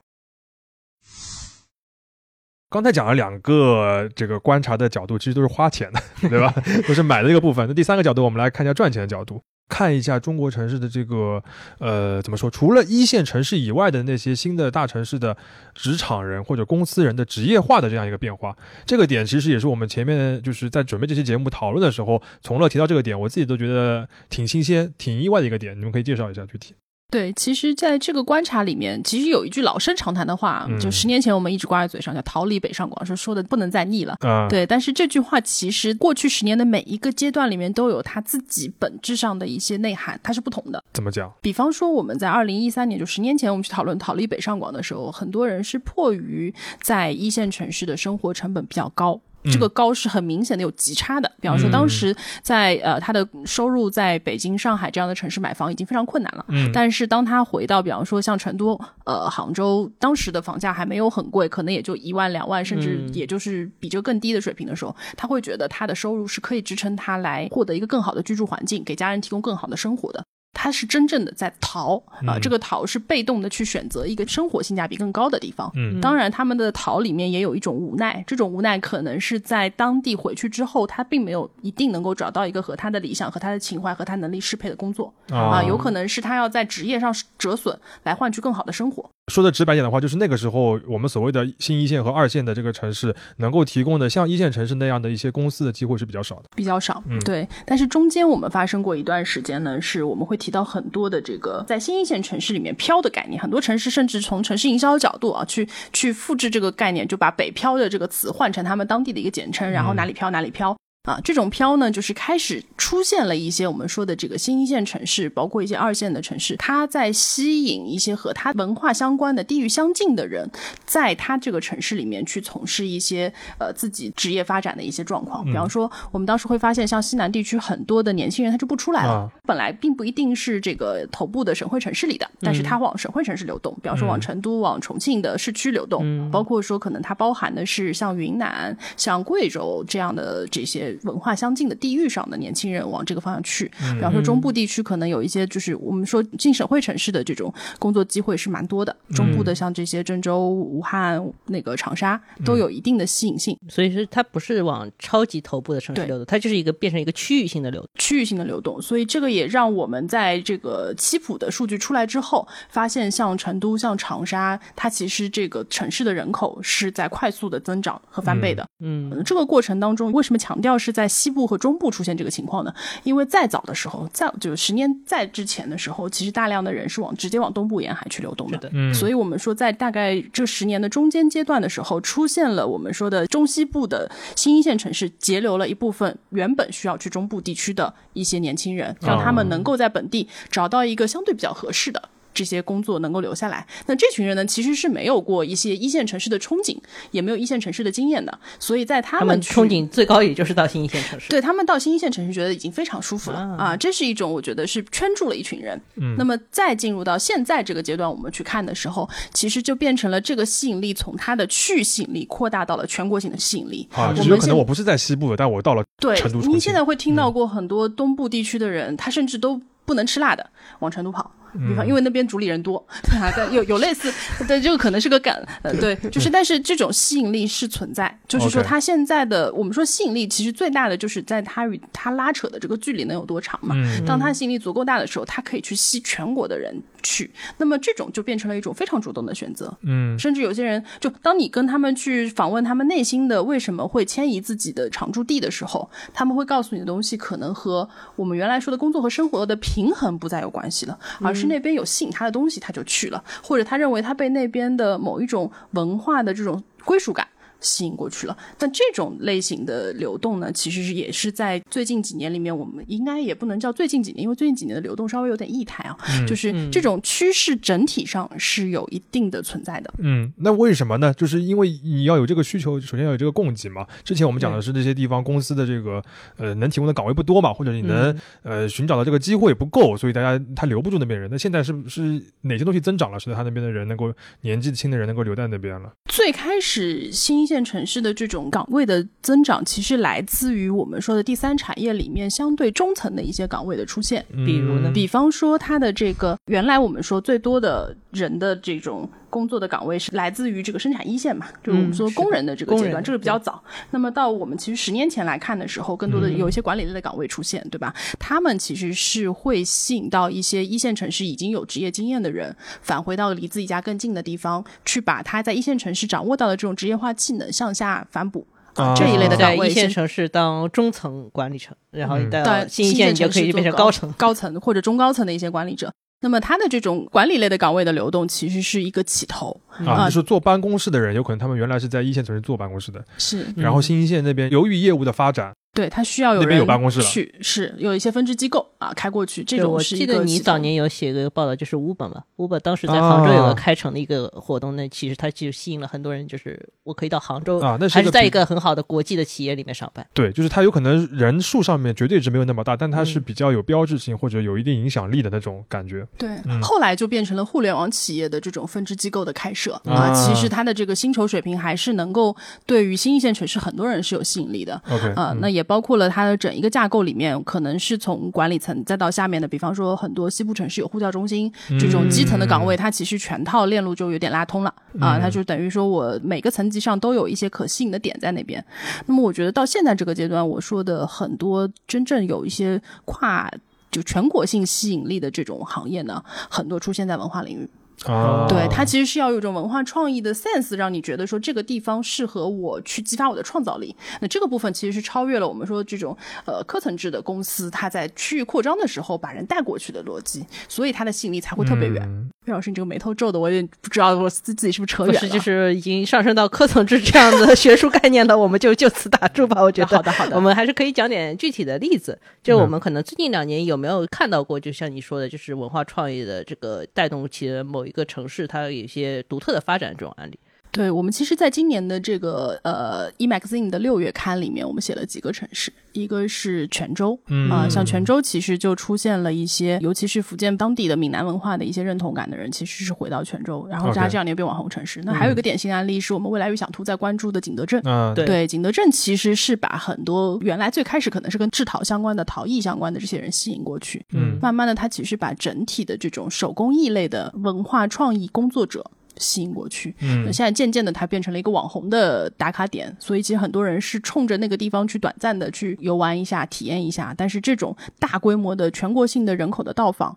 刚才讲了两个这个观察的角度，其实都是花钱的，对吧？都是买的一个部分。那第三个角度，我们来看一下赚钱的角度，看一下中国城市的这个呃怎么说？除了一线城市以外的那些新的大城市的职场人或者公司人的职业化的这样一个变化，这个点其实也是我们前面就是在准备这期节目讨论的时候，从乐提到这个点，我自己都觉得挺新鲜、挺意外的一个点。你们可以介绍一下具体。对，其实在这个观察里面，其实有一句老生常谈的话，嗯就十年前我们一直挂在嘴上，叫“逃离北上广”，说说的不能再腻了。啊、对，但是这句话其实过去十年的每一个阶段里面都有它自己本质上的一些内涵，它是不同的。怎么讲？比方说，我们在二零一三年，就十年前，我们去讨论逃离北上广的时候，很多人是迫于在一线城市的生活成本比较高。这个高是很明显的有极差的。比方说，当时在呃他的收入在北京、上海这样的城市买房已经非常困难了，嗯但是当他回到比方说像成都、呃杭州，当时的房价还没有很贵，可能也就一万两万，甚至嗯也就是比这个更低的水平的时候，他会觉得他的收入是可以支撑他来获得一个更好的居住环境，给家人提供更好的生活的。他是真正的在逃啊、嗯这个逃是被动的去选择一个生活性价比更高的地方。嗯当然，他们的逃里面也有一种无奈，这种无奈可能是在当地回去之后，他并没有一定能够找到一个和他的理想、和他的情怀、和他能力适配的工作啊、啊有可能是他要在职业上折损，来换取更好的生活。说的直白点的话，就是那个时候我们所谓的新一线和二线的这个城市，能够提供的像一线城市那样的一些公司的机会是比较少的。比较少，嗯对。但是中间我们发生过一段时间呢，是我们会提到很多的这个在新一线城市里面漂的概念，很多城市甚至从城市营销角度啊，去去复制这个概念，就把北漂的这个词换成他们当地的一个简称，然后哪里漂哪里漂。啊，这种漂呢，就是开始出现了一些我们说的这个新一线城市，包括一些二线的城市，它在吸引一些和它文化相关的、地域相近的人，在它这个城市里面去从事一些呃自己职业发展的一些状况。比方说，我们当时会发现，像西南地区很多的年轻人他就不出来了，啊。本来并不一定是这个头部的省会城市里的，但是他往省会城市流动，比方说往成都、往重庆的市区流动，包括说可能它包含的是像云南、像贵州这样的这些文化相近的地域上的年轻人往这个方向去。比方说中部地区可能有一些就是我们说进省会城市的这种工作机会是蛮多的，中部的像这些郑州、武汉、那个长沙都有一定的吸引性。所以说它不是往超级头部的城市流动，它就是一个变成一个区域性的流动。区域性的流动，所以这个也让我们在这个七普的数据出来之后，发现像成都、像长沙，它其实这个城市的人口是在快速的增长和翻倍的。嗯，呃这个过程当中，为什么强调是在西部和中部出现这个情况呢？因为再早的时候，在就是十年再之前的时候，其实大量的人是往直接往东部沿海去流动的。的嗯，所以我们说，在大概这十年的中间阶段的时候，出现了我们说的中西部的新一线城市，截留了一部分原本需要去中部地区的一些年轻人，让他们能够在本地找到一个相对比较合适的。这些工作能够留下来，那这群人呢，其实是没有过一些一线城市的憧憬，也没有一线城市的经验的，所以在他他们憧憬最高也就是到新一线城市。对他们到新一线城市，觉得已经非常舒服了啊啊这是一种我觉得是圈住了一群人。嗯那么再进入到现在这个阶段，我们去看的时候，其实就变成了这个吸引力从它的区域吸引力扩大到了全国性的吸引力。啊，我就是有们可能我不是在西部的，但我到了对成都、您现在会听到过很多东部地区的人，他甚至都不能吃辣的，往成都跑。比方，因为那边主理人多，对啊，有有类似，对，这个可能是个梗，呃，对，就是，但是这种吸引力是存在，就是说它现在的我们说吸引力，其实最大的就是在他与他拉扯的这个距离能有多长嘛。嗯当他吸引力足够大的时候，他可以去吸全国的人去，那么这种就变成了一种非常主动的选择。嗯甚至有些人，就当你跟他们去访问他们内心的为什么会迁移自己的常住地的时候，他们会告诉你的东西，可能和我们原来说的工作和生活的平衡不再有关系了，而是那边有吸引他的东西，他就去了，或者他认为他被那边的某一种文化的这种归属感。吸引过去了，但这种类型的流动呢，其实是也是在最近几年里面，我们应该也不能叫最近几年，因为最近几年的流动稍微有点异态啊，就是这种趋势整体上是有一定的存在的。嗯，那为什么呢？就是因为你要有这个需求，首先要有这个供给嘛。之前我们讲的是这些地方公司的这个呃能提供的岗位不多嘛，或者你能、呃寻找到这个机会不够，所以大家他留不住那边人。那现在是不是哪些东西增长了，使得他那边的人能够年纪轻的人能够留在那边了？最开始新一线城市的这种岗位的增长，其实来自于我们说的第三产业里面相对中层的一些岗位的出现。比如呢嗯比方说，它的这个原来我们说最多的人的这种工作的岗位是来自于这个生产一线嘛，就是我们说工人的这个阶段，这个比较早。那么到我们其实十年前来看的时候，更多的有一些管理类的岗位出现，对吧？他们其实是会吸引到一些一线城市已经有职业经验的人，返回到离自己家更近的地方，去把他在一线城市掌握到的这种职业化技能向下反哺。啊这一类的岗位先一线城市当中层管理层，然后你到到新一线你就可以变成高层。高层或者中高层的一些管理者。那么他的这种管理类的岗位的流动，其实是一个起头啊，啊就是坐办公室的人，有可能他们原来是在一线城市坐办公室的，是嗯然后新一线那边由于业务的发展，对他需要有那边人有办公室了去，是有一些分支机构啊开过去，这对，种我记得你早年有写个报道，就是 Uber 嘛，Uber 当时在杭州有个开城的一个活动，那其实它就吸引了很多人，就是我可以到杭州啊那是在一个很好的国际的企业里面上班。对，就是它有可能人数上面绝对值没有那么大，但它是嗯比较有标志性或者有一定影响力的那种感觉。对，嗯后来就变成了互联网企业的这种分支机构的开设啊啊。其实它的这个薪酬水平还是能够对于新一线城市很多人是有吸引力的。OK，啊、嗯那也包括了它的整一个架构里面，可能是从管理层再到下面的，比方说很多西部城市有呼叫中心这种基层的岗位，它其实全套链路就有点拉通了啊，嗯它就等于说我每个层级上都有一些可吸引的点在那边。那么我觉得到现在这个阶段，我说的很多真正有一些跨。就全国性吸引力的这种行业呢，很多出现在文化领域。啊，对，它其实是要有一种文化创意的 sense，让你觉得说这个地方适合我去激发我的创造力。那这个部分其实是超越了我们说这种呃科层制的公司，它在区域扩张的时候把人带过去的逻辑，所以它的吸引力才会特别远。嗯岳老师，你这个眉头皱的，我也不知道我自自己是不是扯远了。是，就是已经上升到科层制这样的 学术概念了，我们就就此打住吧。我觉得好的好的我们还是可以讲点具体的例子。就嗯我们可能最近两年有没有看到过，就像你说的，就是文化创意的这个带动起了某一一个城市它有一些独特的发展这种案例。对我们其实，在今年的这个呃 e magazine 的六月刊里面，我们写了几个城市，一个是泉州，嗯啊、像泉州其实就出现了一些，尤其是福建当地的闽南文化的一些认同感的人，其实是回到泉州，然后它这两年变网红城市。那还有一个典型案例是我们未来预想图在关注的景德镇。对，景德镇其实是把很多原来最开始可能是跟制陶相关的、陶艺相关的这些人吸引过去，嗯慢慢的，它其实把整体的这种手工艺类的文化创意工作者吸引过去。嗯那现在渐渐的，它变成了一个网红的打卡点，所以其实很多人是冲着那个地方去短暂的去游玩一下、体验一下。但是这种大规模的全国性的人口的到访，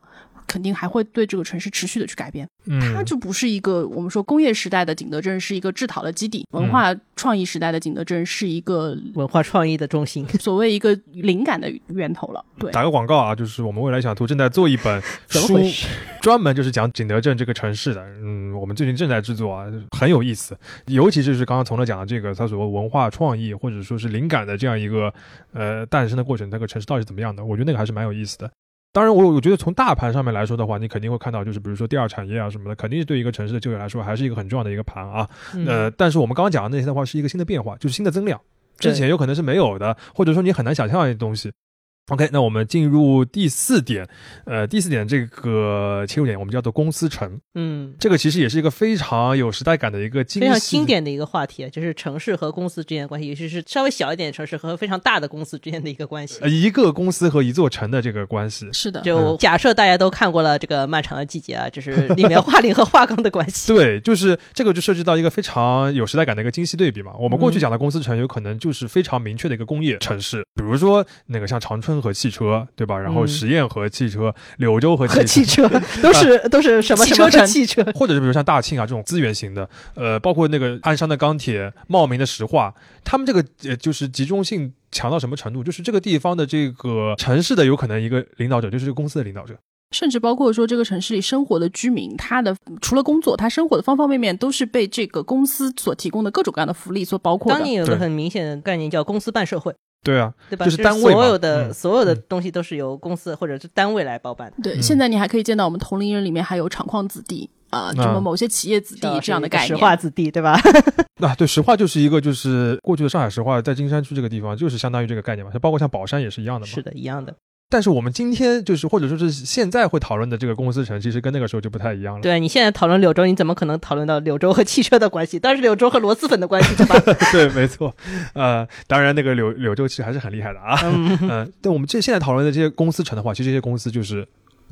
肯定还会对这个城市持续的去改变。它嗯就不是一个我们说工业时代的景德镇是一个制陶的基地，文化创意时代的景德镇是一个文化创意的中心，所谓一个灵感的源头了。对，打个广告啊，就是我们未来想图正在做一本 书？，专门就是讲景德镇这个城市的。嗯，我们最近正在制作啊，很有意思。尤其就是刚刚从乐讲的这个，它所谓文化创意或者说是灵感的这样一个呃诞生的过程，那个城市到底是怎么样的？我觉得那个还是蛮有意思的。当然我，我觉得从大盘上面来说的话，你肯定会看到，就是比如说第二产业啊什么的，肯定是对一个城市的就业来说，还是一个很重要的一个盘啊。嗯呃，但是我们刚刚讲的那些的话，是一个新的变化，就是新的增量，之前有可能是没有的，或者说你很难想象的东西。OK，那我们进入第四点，呃，第四点这个切入点我们叫做公司城，嗯，这个其实也是一个非常有时代感的一个精非常经典的一个话题啊，就是城市和公司之间的关系，尤其是稍微小一点的城市和非常大的公司之间的一个关系呃。一个公司和一座城的这个关系。是的，就假设大家都看过了这个《漫长的季节》啊，就是里面画林和画钢的关系。对，就是这个就涉及到一个非常有时代感的一个精细对比嘛。我们过去嗯讲的公司城，有可能就是非常明确的一个工业城市，比如说那个像长春和汽车，对吧？然后嗯十堰和汽车，柳州和和汽汽车 都是都是什么什么汽车城汽车？或者是比如像大庆啊这种资源型的，呃，包括那个鞍山的钢铁、茂名的石化，他们这个呃就是集中性强到什么程度？就是这个地方的这个城市的有可能一个领导者就是这个公司的领导者。甚至包括说这个城市里生活的居民，他的除了工作，他生活的方方面面都是被这个公司所提供的各种各样的福利所包括的。当年有个很明显的概念叫公司办社会，对啊，对吧？就是单位所有的、嗯所有的嗯东西都是由公司或者是单位来包办的。对，嗯现在你还可以见到我们同龄人里面还有厂矿子弟啊，什么某些企业子弟这样的概念石。化子弟，对吧？啊，对，石化就是一个就是过去的上海石化，在金山区这个地方就是相当于这个概念嘛，像包括像宝山也是一样的嘛。是的，一样的。但是我们今天就是或者说是现在会讨论的这个公司城，其实跟那个时候就不太一样了。对你现在讨论柳州，你怎么可能讨论到柳州和汽车的关系？当然是柳州和螺蛳粉的关系，对吧？对，没错。呃，当然那个柳柳州其实还是很厉害的啊。嗯，嗯，但我们这现在讨论的这些公司城的话，其实这些公司就是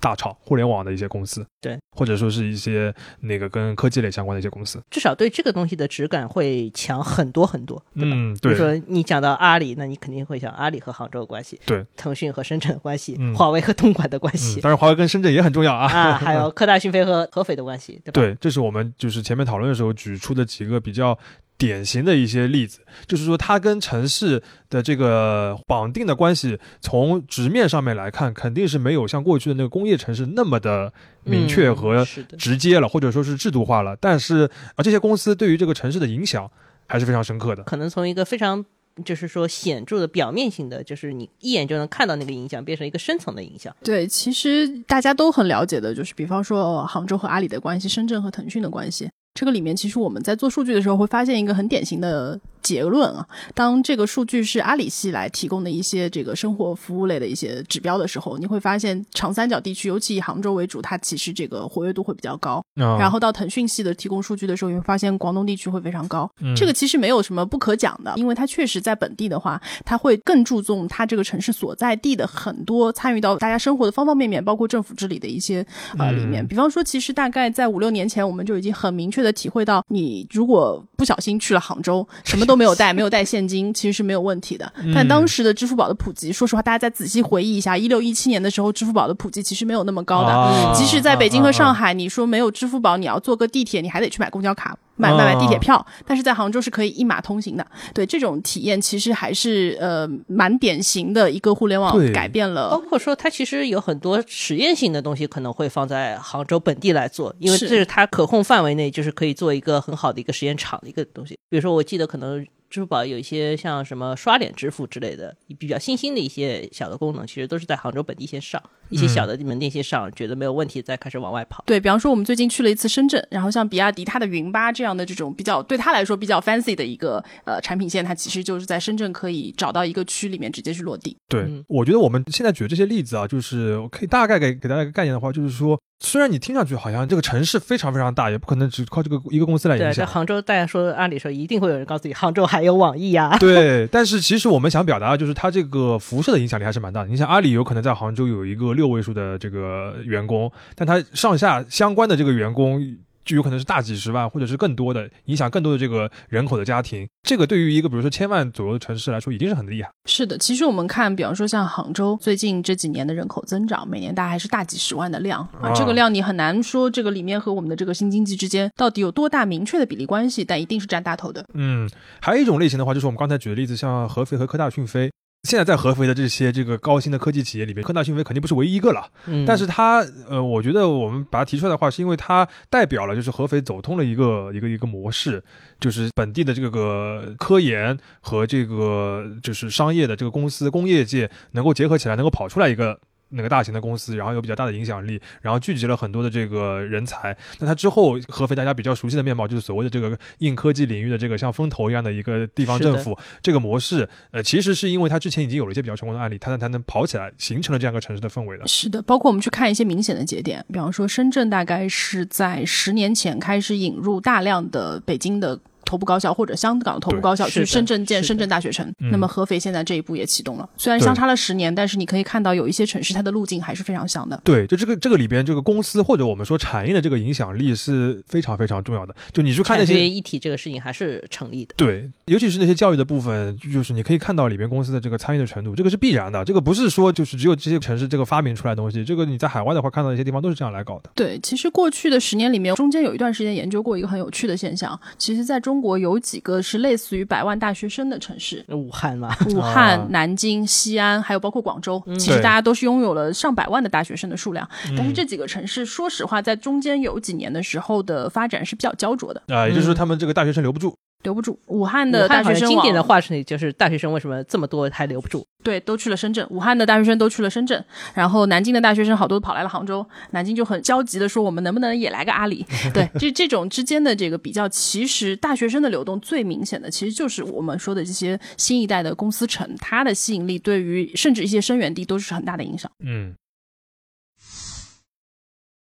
大厂、互联网的一些公司，对，或者说是一些那个跟科技类相关的一些公司。至少对这个东西的质感会强很多很多，对吧？嗯，对比如，说你讲到阿里，那你肯定会想阿里和杭州的关系，对，腾讯和深圳的关系，嗯华为和东莞的关嗯，系，当然华为跟深圳也很重要啊。啊，还有科大讯飞和合肥的关系，对吧？对，这是我们就是前面讨论的时候举出的几个比较典型的一些例子，就是说它跟城市的这个绑定的关系，从直面上面来看，肯定是没有像过去的那个工业城市那么的明确嗯和直接了，或者说是制度化了。但是啊，这些公司对于这个城市的影响还是非常深刻的。可能从一个非常就是说显著的表面性的，就是你一眼就能看到那个影响，变成一个深层的影响。对，其实大家都很了解的，就是比方说、呃杭州和阿里的关系，深圳和腾讯的关系。这个里面，其实我们在做数据的时候，会发现一个很典型的结论啊。当这个数据是阿里系来提供的一些这个生活服务类的一些指标的时候，你会发现长三角地区，尤其以杭州为主，它其实这个活跃度会比较高。啊然后到腾讯系的提供数据的时候，你会发现广东地区会非常高。嗯这个其实没有什么不可讲的，因为它确实在本地的话，它会更注重它这个城市所在地的很多参与到大家生活的方方面面，包括政府治理的一些呃嗯里面。比方说，其实大概在五六年前，我们就已经很明确的体会到，你如果不小心去了杭州，什么都没有带，没有带现金，其实是没有问题的。但当时的支付宝的普及，说实话，大家再仔细回忆一下，一六一七年的时候，支付宝的普及其实没有那么高的。啊即使在北京和上海，海，你说没有支付宝，你要坐个地铁，你还得去买公交卡，买买买地铁票。但是在杭州是可以一码通行的。对这种体验，其实还是呃蛮典型的一个互联网改变了包。括说，它其实有很多实验性的东西可能会放在杭州本地来做，因为这是它可控范围内，就是可以做一个很好的一个实验场的一个东西。比如说，我记得可能支付宝有一些像什么刷脸支付之类的比较新兴的一些小的功能，其实都是在杭州本地先上，一些小的门店先上，觉得没有问题，再开始往外跑。对比方说，我们最近去了一次深圳，然后像比亚迪它的云巴这样的这种比较对它来说比较 fancy 的一个呃产品线，它其实就是在深圳可以找到一个区里面直接去落地。对，嗯我觉得我们现在举的这些例子啊，就是我可以大概给给大家一个概念的话，就是说，虽然你听上去好像这个城市非常非常大，也不可能只靠这个一个公司来对，影响。在杭州，大家说按理说一定会有人告诉你，杭州还有网易啊。对，但是其实我们想表达的就是它这个辐射的影响力还是蛮大的。你像阿里有可能在杭州有一个六位数的这个员工，但它上下相关的这个员工就有可能是大几十万或者是更多的，影响更多的这个人口的家庭。这个对于一个比如说千万左右的城市来说，已经是很厉害。是的，其实我们看，比方说像杭州最近这几年的人口增长，每年大概还是大几十万的量啊，啊这个量你很难说这个里面和我们的这个新经济之间到底有多大明确的比例关系，但一定是占大头的。嗯，还有一种类型的话，就是我们刚才举的例子，像合肥和科大讯飞。现在在合肥的这些这个高新的科技企业里面，科大讯飞肯定不是唯一一个了。嗯但是它，呃，我觉得我们把它提出来的话，是因为它代表了就是合肥走通了一个一个一个模式，就是本地的这个科研和这个就是商业的这个公司工业界能够结合起来，能够跑出来一个。那个大型的公司，然后有比较大的影响力，然后聚集了很多的这个人才。那它之后，合肥大家比较熟悉的面貌，就是所谓的这个硬科技领域的这个像风投一样的一个地方政府这个模式。呃，其实是因为它之前已经有了一些比较成功的案例，它才能跑起来，形成了这样一个城市的氛围的。是的，包括我们去看一些明显的节点，比方说深圳大概是在十年前开始引入大量的北京的。头部高校或者香港的头部高校去深圳建深圳大学城，嗯那么合肥现在这一步也启动了，虽然相差了十年，但是你可以看到有一些城市它的路径还是非常像的。对，就这个这个里边，这个公司或者我们说产业的这个影响力是非常非常重要的。就你去看那些一体这个事情还是成立的。对，尤其是那些教育的部分，就是你可以看到里边公司的这个参与的程度，这个是必然的。这个不是说就是只有这些城市这个发明出来的东西，这个你在海外的话看到一些地方都是这样来搞的。对，其实过去的十年里面，中间有一段时间研究过一个很有趣的现象。其实，在中国有几个是类似于百万大学生的城市，武汉嘛，武汉、啊南京、西安，还有包括广州，嗯。其实大家都是拥有了上百万的大学生的数量。但是嗯这几个城市，说实话，在中间有几年的时候的发展是比较焦灼的，啊、也就是说他们这个大学生留不住。留不住。武汉的大学生经典的话是，就是大学生为什么这么多还留不住？对，都去了深圳。武汉的大学生都去了深圳，然后南京的大学生好多跑来了杭州。南京就很焦急的说：“我们能不能也来个阿里？”对，这这种之间的这个比较，其实大学生的流动最明显的，其实就是我们说的这些新一代的公司城，它的吸引力对于甚至一些生源地都是很大的影响。嗯，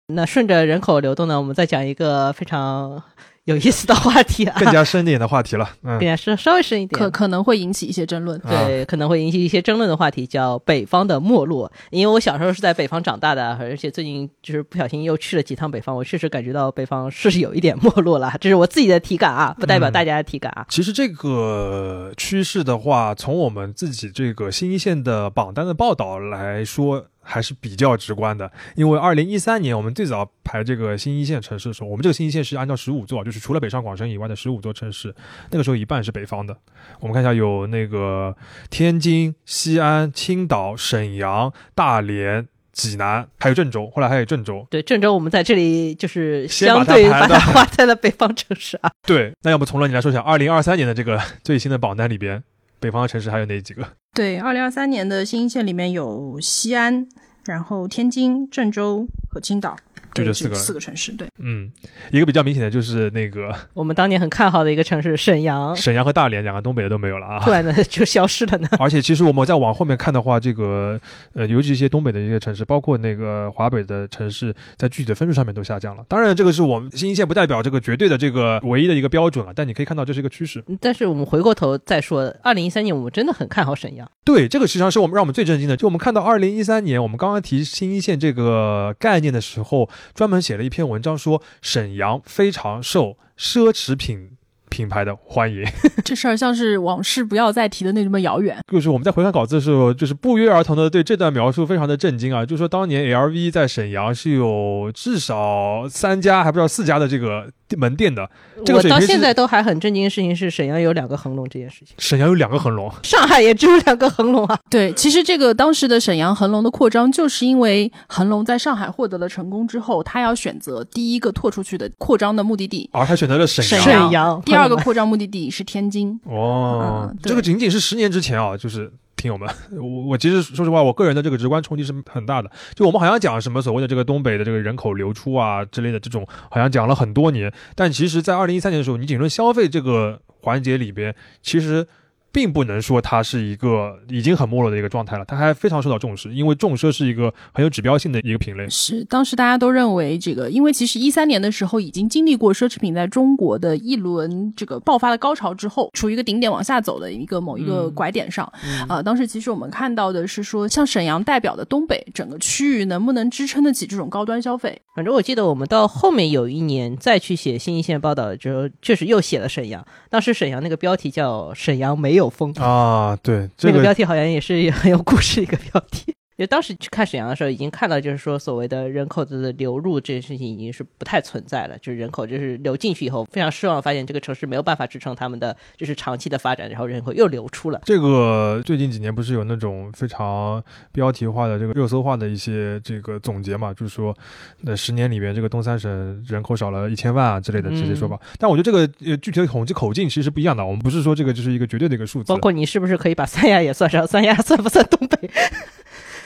那顺着人口流动呢，我们再讲一个非常有意思的话题啊，更加深一点的话题了。嗯更，加深稍微深一点，可可能会引起一些争论。对，可能会引起一些争论的话题，叫北方的没落。因为我小时候是在北方长大的，而且最近就是不小心又去了几趟北方，我确实感觉到北方是有一点没落了，这是我自己的体感啊，不代表大家的体感啊。其实这个趋势的话，从我们自己这个新一线的榜单的报道来说。还是比较直观的，因为二零一三年我们最早排这个新一线城市的时候，我们这个新一线是按照十五座，就是除了北上广深以外的十五座城市，那个时候一半是北方的。我们看一下，有那个天津、西安、青岛、沈阳、大连、济南，还有郑州，后来还有郑州。对，郑州我们在这里就是相对把它划在了北方城市啊。对，那要不从乐你来说一下，二零二三年的这个最新的榜单里边，北方的城市还有哪几个？对，二零二三年的新一线里面有西安，然后天津、郑州和青岛，对就这四个四个城市。对，嗯，一个比较明显的就是那个 我们当年很看好的一个城市沈阳，沈阳和大连两个东北的都没有了啊突。然的就消失了呢。而且其实我们再往后面看的话，这个呃，尤其一些东北的一些城市，包括那个华北的城市，在具体的分数上面都下降了。当然，这个是我们新一线不代表这个绝对的这个唯一的一个标准了，但你可以看到这是一个趋势。但是我们回过头再说，二零一三年我们真的很看好沈阳。对，这个实际上是我们让我们最震惊的。就我们看到二零一三年，我们刚刚提新一线这个概念的时候，专门写了一篇文章说，沈阳非常受奢侈品品牌的欢迎。这事儿像是往事不要再提的那么遥远。就是我们在回看稿子的时候，就是不约而同的对这段描述非常的震惊啊！就说当年 LV 在沈阳是有至少三家，还不知道四家的这个门店的。这个我到现在都还很震惊的事情是沈阳有两个恒隆这件事情，沈阳有两个恒隆，上海也只有两个恒隆啊。对，其实这个当时的沈阳恒隆的扩张，就是因为恒隆在上海获得了成功之后，他要选择第一个拓出去的扩张的目的地。而他选择了沈阳。沈阳阳第二个扩张目的地是天津，哦嗯，这个仅仅是十年之前啊，就是听友们，我我其实说实话，我个人的这个直观冲击是很大的。就我们好像讲什么所谓的这个东北的这个人口流出啊之类的这种，好像讲了很多年，但其实，在二零一三年的时候，你仅论消费这个环节里边，其实。并不能说它是一个已经很没落的一个状态了，它还非常受到重视，因为重奢是一个很有指标性的一个品类。是当时大家都认为这个，因为其实一三年的时候已经经历过奢侈品在中国的一轮这个爆发的高潮之后，处于一个顶点往下走的一个某一个嗯拐点上。啊、当时其实我们看到的是说，像沈阳代表的东北整个区域能不能支撑得起这种高端消费？反正我记得我们到后面有一年再去写新一线报道的时候，确实又写了沈阳。当时沈阳那个标题叫“沈阳没有风”，啊，对，这个那个标题好像也是很有故事的一个标题。就当时去看沈阳的时候，已经看到就是说所谓的人口的流入这件事情已经是不太存在了，就是人口就是流进去以后，非常失望，发现这个城市没有办法支撑他们的就是长期的发展，然后人口又流出了。这个最近几年不是有那种非常标题化的这个热搜化的一些这个总结嘛，就是说，那十年里边这个东三省人口少了一千万啊之类的这些说法。但我觉得这个呃具体的统计口径其实不一样的，我们不是说这个就是一个绝对的一个数字包。括你是不是可以把三亚也算上？三亚算不算东北？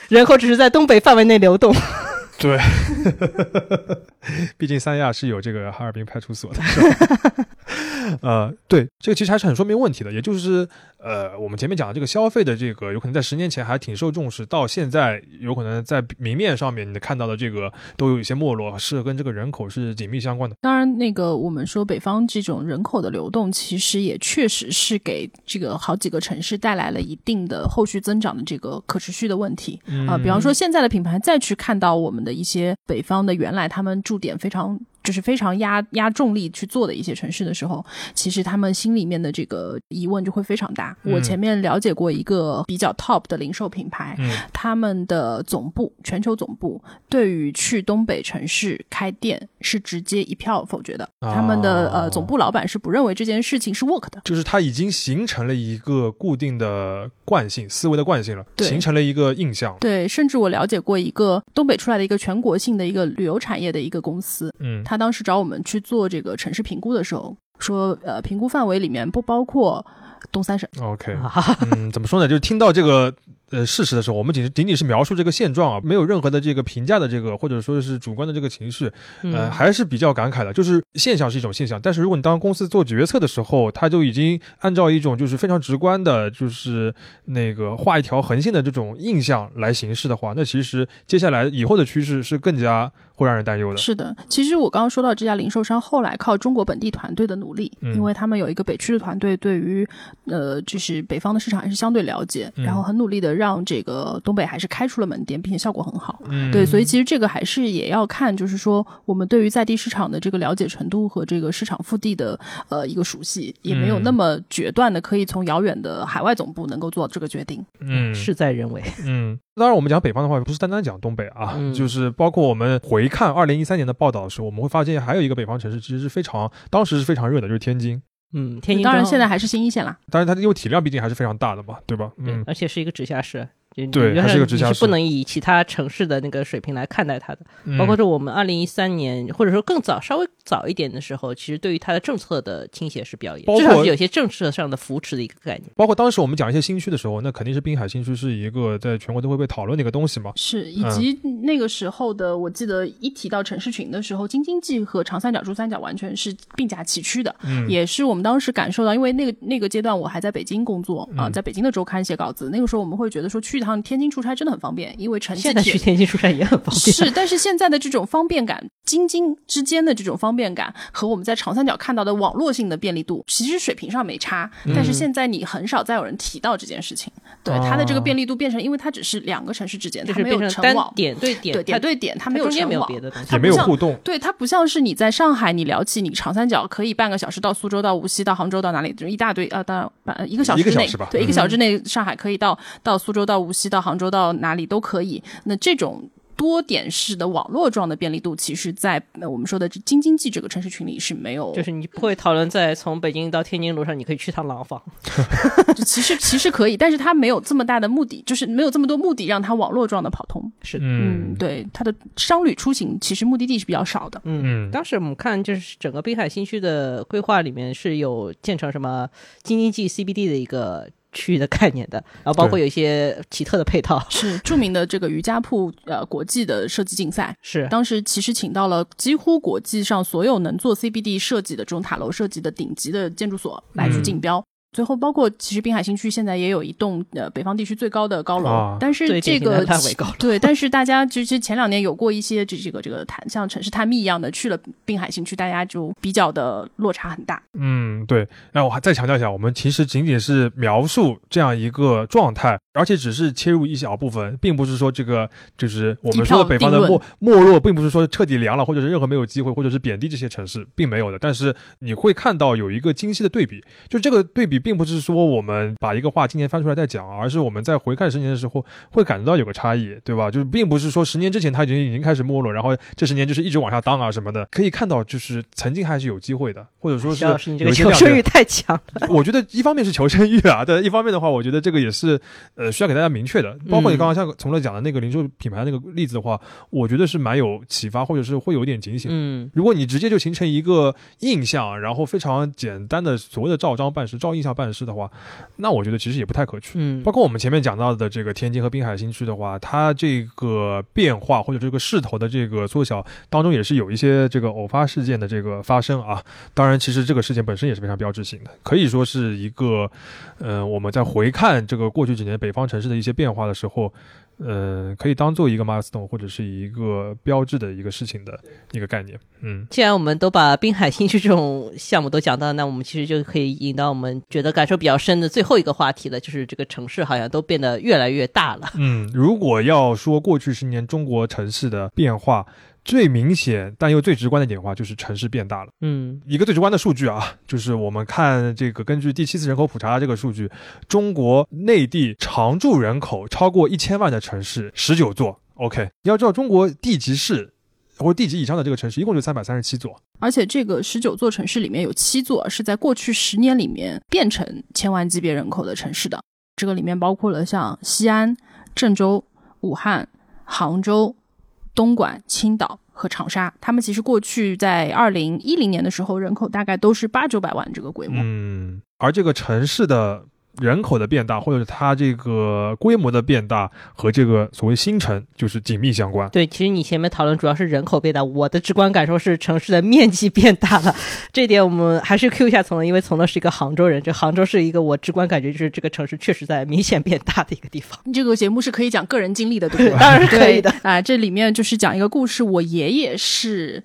人口只是在东北范围内流动。对，毕竟三亚是有这个哈尔滨派出所的。呃，对，这个其实还是很说明问题的，也就是呃，我们前面讲的这个消费的这个，有可能在十年前还挺受重视，到现在有可能在明面上面你看到的这个都有一些没落，是跟这个人口是紧密相关的。当然，那个我们说北方这种人口的流动，其实也确实是给这个好几个城市带来了一定的后续增长的这个可持续的问题啊、比方说，现在的品牌再去看到我们的一些北方的原来他们驻点非常。就是非常压压重力去做的一些城市的时候，其实他们心里面的这个疑问就会非常大。嗯我前面了解过一个比较 top 的零售品牌，嗯他们的总部全球总部对于去东北城市开店是直接一票否决的。哦他们的呃总部老板是不认为这件事情是 work 的。就是他已经形成了一个固定的惯性思维的惯性了，形成了一个印象。对，甚至我了解过一个东北出来的一个全国性的一个旅游产业的一个公司，嗯，他当时找我们去做这个城市评估的时候，说呃评估范围里面不包括东三省。OK，啊，嗯，怎么说呢？就是听到这个呃事实的时候，我们仅仅仅是描述这个现状啊，没有任何的这个评价的这个或者说是主观的这个情绪，呃，嗯还是比较感慨的。就是现象是一种现象，但是如果你当公司做决策的时候，它就已经按照一种就是非常直观的，就是那个画一条横线的这种印象来行事的话，那其实接下来以后的趋势是更加会让人担忧的。是的，其实我刚刚说到这家零售商后来靠中国本地团队的努力，嗯因为他们有一个北区的团队，对于呃就是北方的市场还是相对了解，嗯然后很努力的让这个东北还是开出了门店，并且效果很好。嗯，对，所以其实这个还是也要看，就是说我们对于在地市场的这个了解程度和这个市场腹地的呃一个熟悉，也没有那么决断的可以从遥远的海外总部能够做这个决定。嗯事在人为。嗯，当然我们讲北方的话，不是单单讲东北啊，嗯 就是包括我们回看二零一三年的报道的时候，我们会发现还有一个北方城市其实是非常当时是非常热的，就是天津。嗯，天津当然现在还是新一线啦。当然它因为体量毕竟还是非常大的嘛，对吧？嗯，而且是一个直辖市。就对它是一个直辖市你是不能以其他城市的那个水平来看待它的。嗯包括说我们二零一三年，或者说更早、稍微早一点的时候，其实对于它的政策的倾斜是比较严，包括至少是有些政策上的扶持的一个概念。包括当时我们讲一些新区的时候，那肯定是滨海新区是一个在全国都会被讨论的一个东西嘛。是，以及那个时候的，我记得一提到城市群的时候，京津冀和长三角、珠三角完全是并驾齐驱的，嗯也是我们当时感受到，因为那个那个阶段我还在北京工作啊、嗯在北京的周刊写稿子，那个时候我们会觉得说去一趟天津出差真的很方便，因为城际现在去天津出差也很方便。是，但是现在的这种方便感，京津之间的这种方便感和我们在长三角看到的网络性的便利度，其实水平上没差，但是现在你很少再有人提到这件事情。对它的这个便利度变成，因为它只是两个城市之间，就是它没有变成网，点对点，对点对点，它没有它中间没有城网，别的东西。也没有它不像互动，对，它不像是你在上海，你聊起你长三角可以半个小时到苏州、到无锡、到杭州、到哪里，就是一大堆啊，当然半一个小时之内一个小时吧，对，嗯一个小时之内，上海可以到到苏州、到无锡、到杭州、到哪里都可以。那这种。多点式的网络状的便利度，其实在呃我们说的京津冀这个城市群里是没有，就是你不会讨论在从北京到天津路上你可以去趟廊坊，其实其实可以，但是它没有这么大的目的，就是没有这么多目的让它网络状的跑通。是的。嗯，对，它的商旅出行其实目的地是比较少的。嗯当时我们看就是整个滨海新区的规划里面是有建成什么京津冀 CBD 的一个区域的概念的，然后包括有一些奇特的配套，是著名的这个瑜伽铺呃国际的设计竞赛，是。当时其实请到了几乎国际上所有能做 CBD 设计的这种塔楼设计的顶级的建筑所来去竞标。最后，包括其实滨海新区现在也有一栋呃北方地区最高的高楼，啊但是这个对，但是大家其实前两年有过一些这这个这个探像城市探秘一样的去了滨海新区，大家就比较的落差很大。嗯，对。那我还再强调一下，我们其实仅仅是描述这样一个状态，而且只是切入一小部分，并不是说这个就是我们说的北方的没没落，并不是说彻底凉了，或者是任何没有机会，或者是贬低这些城市，并没有的。但是你会看到有一个清晰的对比，就这个对比，并不是说我们把一个话今年翻出来再讲，而是我们在回看十年的时候会感觉到有个差异，对吧？就是并不是说十年之前它已经已经开始没落，然后这十年就是一直往下当啊什么的，可以看到就是曾经还是有机会的，或者说是求生欲太强了。我觉得一方面是求生欲啊，对，一方面的话，我觉得这个也是呃需要给大家明确的。包括你刚刚像从乐讲的那个零售品牌那个例子的话，我觉得是蛮有启发，或者是会有点警醒。嗯，如果你直接就形成一个印象，然后非常简单的所谓的照章办事、照印象办事的话，那我觉得其实也不太可取。嗯，包括我们前面讲到的这个天津和滨海新区的话，它这个变化或者这个势头的这个缩小当中，也是有一些这个偶发事件的这个发生啊。当然，其实这个事件本身也是非常标志性的，可以说是一个，呃，我们在回看这个过去几年北方城市的一些变化的时候，呃，可以当做一个 milestone 或者是一个标志的一个事情的一个概念。嗯既然我们都把滨海新区这种项目都讲到，那我们其实就可以引到我们觉得感受比较深的最后一个话题了，就是这个城市好像都变得越来越大了。嗯，如果要说过去十年中国城市的变化，最明显但又最直观的一点的话，就是城市变大了。嗯，一个最直观的数据啊，就是我们看这个根据第七次人口普查这个数据，中国内地常住人口超过一千万的城市十九座。OK，你要知道中国地级市或者地级以上的这个城市一共就三百三十七座。而且这个十九座城市里面有七座是在过去十年里面变成千万级别人口的城市的，这个里面包括了像西安、郑州、武汉、杭州、东莞、青岛和长沙。他们其实过去在二零一零年的时候，人口大概都是八九百万这个规模。嗯，而这个城市的人口的变大，或者是它这个规模的变大，和这个所谓新城就是紧密相关。对，其实你前面讨论主要是人口变大，我的直观感受是城市的面积变大了。这点我们还是 Q 一下从乐，因为从乐是一个杭州人，这杭州是一个我直观感觉就是这个城市确实在明显变大的一个地方。这个节目是可以讲个人经历的，对不对？当然是 可以的对啊、这里面就是讲一个故事，我爷爷是。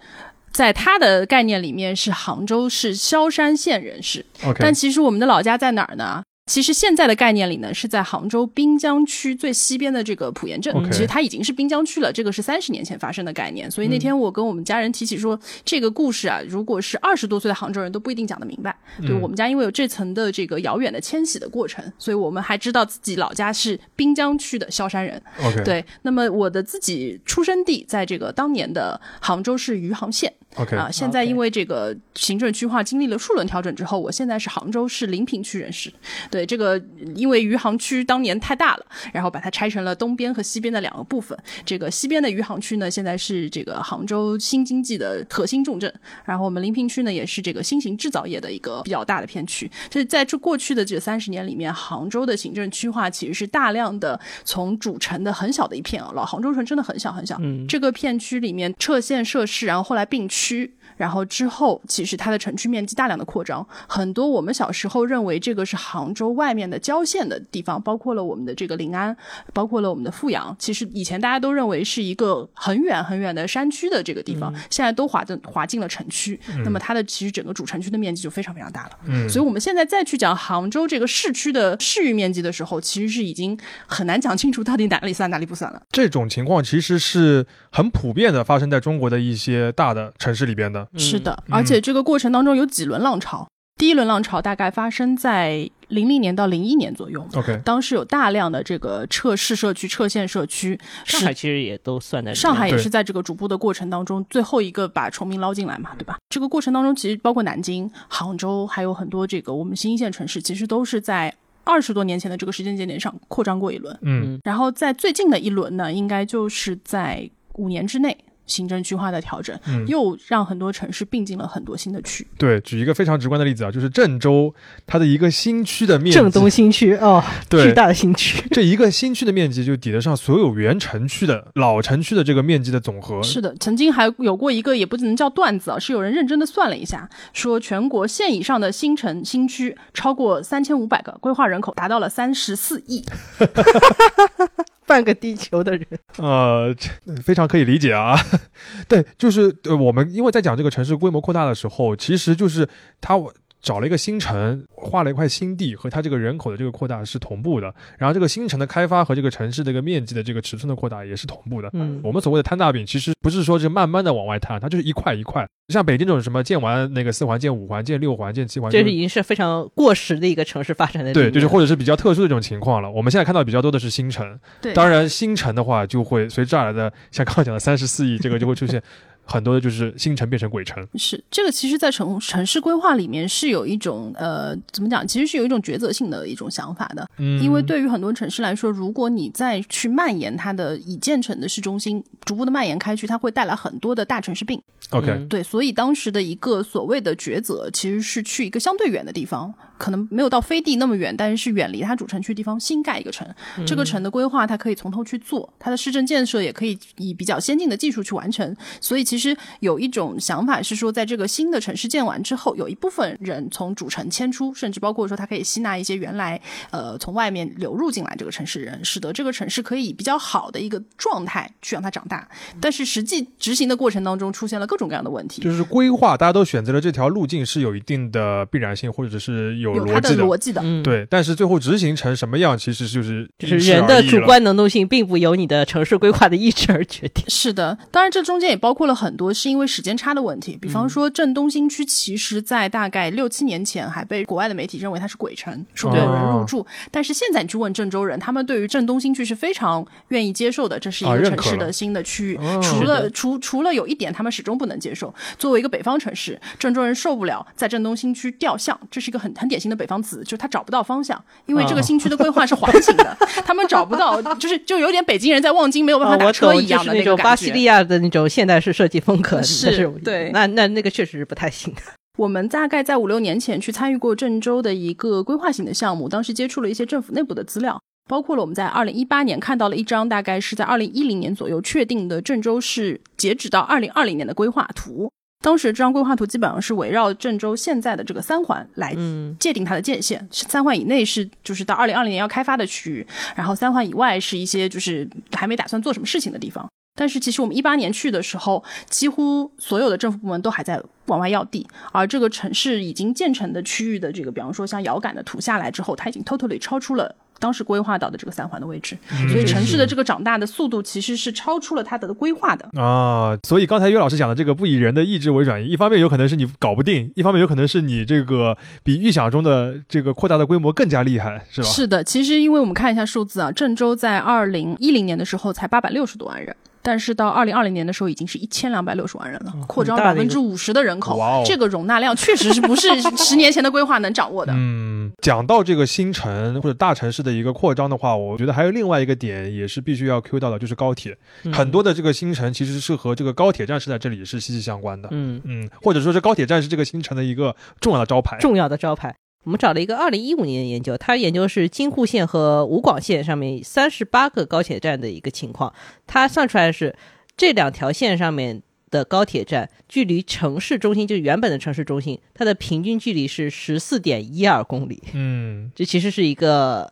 在他的概念里面是杭州是萧山县人士，OK，但其实我们的老家在哪儿呢？其实现在的概念里呢，是在杭州滨江区最西边的这个普盐镇其实它已经是滨江区了。这个是三十年前发生的概念，所以那天我跟我们家人提起说，这个故事啊，如果是二十多岁的杭州人都不一定讲得明白。对我们家，因为有这层的这个遥远的迁徙的过程，所以我们还知道自己老家是滨江区的萧山人。对，那么我的自己出生地在这个当年的杭州市余杭县。OK，啊，现在因为这个行政区划经历了数轮调整之后，我现在是杭州市临平区人士。对这个，因为余杭区当年太大了，然后把它拆成了东边和西边的两个部分。这个西边的余杭区呢，现在是这个杭州新经济的核心重镇，然后我们临平区呢，也是这个新型制造业的一个比较大的片区。所以在这过去的这三十年里面，杭州的行政区划其实是大量的从主城的很小的一片啊，老杭州城真的很小很小，嗯这个片区里面撤县设市，然后后来并区。tu 然后之后，其实它的城区面积大量的扩张，很多我们小时候认为这个是杭州外面的郊县的地方，包括了我们的这个临安，包括了我们的富阳。其实以前大家都认为是一个很远很远的山区的这个地方，现在都划进划进了城区。那么它的其实整个主城区的面积就非常非常大了。嗯所以我们现在再去讲杭州这个市区的市域面积的时候，其实是已经很难讲清楚到底哪里算哪里不算了。这种情况其实是很普遍的，发生在中国的一些大的城市里边的。是的，而且这个过程当中有几轮浪潮。第一轮浪潮大概发生在零零年到零一年左右，OK，当时有大量的这个撤市社区、撤县社区，上海其实也都算在上海也是在这个逐步的过程当中，最后一个把崇明捞进来嘛，对吧？这个过程当中，其实包括南京、杭州，还有很多这个我们新一线城市，其实都是在二十多年前的这个时间节点上扩张过一轮。嗯然后在最近的一轮呢，应该就是在五年之内。行政区划的调整，嗯又让很多城市并进了很多新的区。对，举一个非常直观的例子啊，就是郑州它的一个新区的面积，郑东新区哦，对巨大的新区。这一个新区的面积就抵得上所有原城区的老城区的这个面积的总和。是的，曾经还有过一个，也不能叫段子啊，是有人认真的算了一下，说全国县以上的新城新区超过三千五百个，规划人口达到了三十四亿。半个地球的人，呃，非常可以理解啊。对，就是呃，我们因为在讲这个城市规模扩大的时候，其实就是它找了一个新城，划了一块新地，和它这个人口的这个扩大是同步的。然后这个新城的开发和这个城市这个面积的这个尺寸的扩大也是同步的。嗯，我们所谓的摊大饼，其实不是说是慢慢的往外摊，它就是一块一块。像北京这种什么建完那个四环、建五环、建六环、建七环，这就是已经是非常过时的一个城市发展的对，就是或者是比较特殊的这种情况了。我们现在看到比较多的是新城，对，当然新城的话就会随之而来的，像刚刚讲的三十四亿，这个就会出现很多的就是新城变成鬼城。是这个，其实，在城城市规划里面是有一种呃，怎么讲？其实是有一种抉择性的一种想法的。嗯，因为对于很多城市来说，如果你再去蔓延它的已建成的市中心，逐步的蔓延开去，它会带来很多的大城市病。OK，、嗯对，所以当时的一个所谓的抉择，其实是去一个相对远的地方，可能没有到飞地那么远，但是是远离它主城区的地方新盖一个城。这个城的规划，它可以从头去做，它的市政建设也可以以比较先进的技术去完成。所以其实有一种想法是说，在这个新的城市建完之后，有一部分人从主城迁出，甚至包括说它可以吸纳一些原来呃从外面流入进来这个城市人，使得这个城市可以以比较好的一个状态去让它长大。但是实际执行的过程当中，出现了各种各样的问题。就是规划，大家都选择了这条路径是有一定的必然性，或者是有有它的逻辑的。逻辑的，嗯，对，但是最后执行成什么样，其实就是就是人的。主观能动性并不由你的城市规划的意志而决定。是的，当然这中间也包括了很多是因为时间差的问题，比方说郑东新区，其实在大概六七年前还被国外的媒体认为它是鬼城，说没有人入住。但是现在你去问郑州人，他们对于郑东新区是非常愿意接受的，这是一个城市的新的区域。哦除了除除了有一点他们始终不能接受，作为一个北方城市，郑州人受不了在郑东新区掉项，这是一个很很典型的北方子，就是他找不到方向，因为这个哦新区的规划是环形的，他们找不到，就是就有点北京人在望京没有办啊，法打，车一样的那。种巴西利亚的那种现代式设计风格，是对那那那个确实是不太行。我们大概在五六年前去参与过郑州的一个规划型的项目，当时接触了一些政府内部的资料，包括了我们在二零一八年看到了一张大概是在二零一零年左右确定的郑州市截止到二零二零年的规划图。当时这张规划图基本上是围绕郑州现在的这个三环来嗯界定它的界限，三环以内是就是到二零二零年要开发的区域，然后三环以外是一些就是还没打算做什么事情的地方。但是其实我们一八年去的时候，几乎所有的政府部门都还在往外要地，而这个城市已经建成的区域的这个，比方说像遥感的图下来之后，它已经 totally 超出了。当时规划到的这个三环的位置，所以城市的这个长大的速度其实是超出了它的规划的。啊，所以刚才岳老师讲的这个不以人的意志为转移，一方面有可能是你搞不定，一方面有可能是你这个比预想中的这个扩大的规模更加厉害，是吧？是的，其实因为我们看一下数字啊，郑州在二零一零年的时候才八百六十多万人。但是到二零二零年的时候，已经是一千两百六十万人了，扩张百分之五十的人口，这个容纳量确实是不是 十年前的规划能掌握的。嗯，讲到这个新城或者大城市的一个扩张的话，我觉得还有另外一个点也是必须要 Q 到的，就是高铁。很多的这个新城其实是和这个高铁站是在这里是息息相关的。嗯嗯，或者说是高铁站是这个新城的一个重要的招牌。重要的招牌。我们找了一个二零一五年的研究，它研究是京沪线和武广线上面三十八个高铁站的一个情况，它算出来是这两条线上面的高铁站距离城市中心，就原本的城市中心，它的平均距离是十四点一二公里。嗯，这其实是一个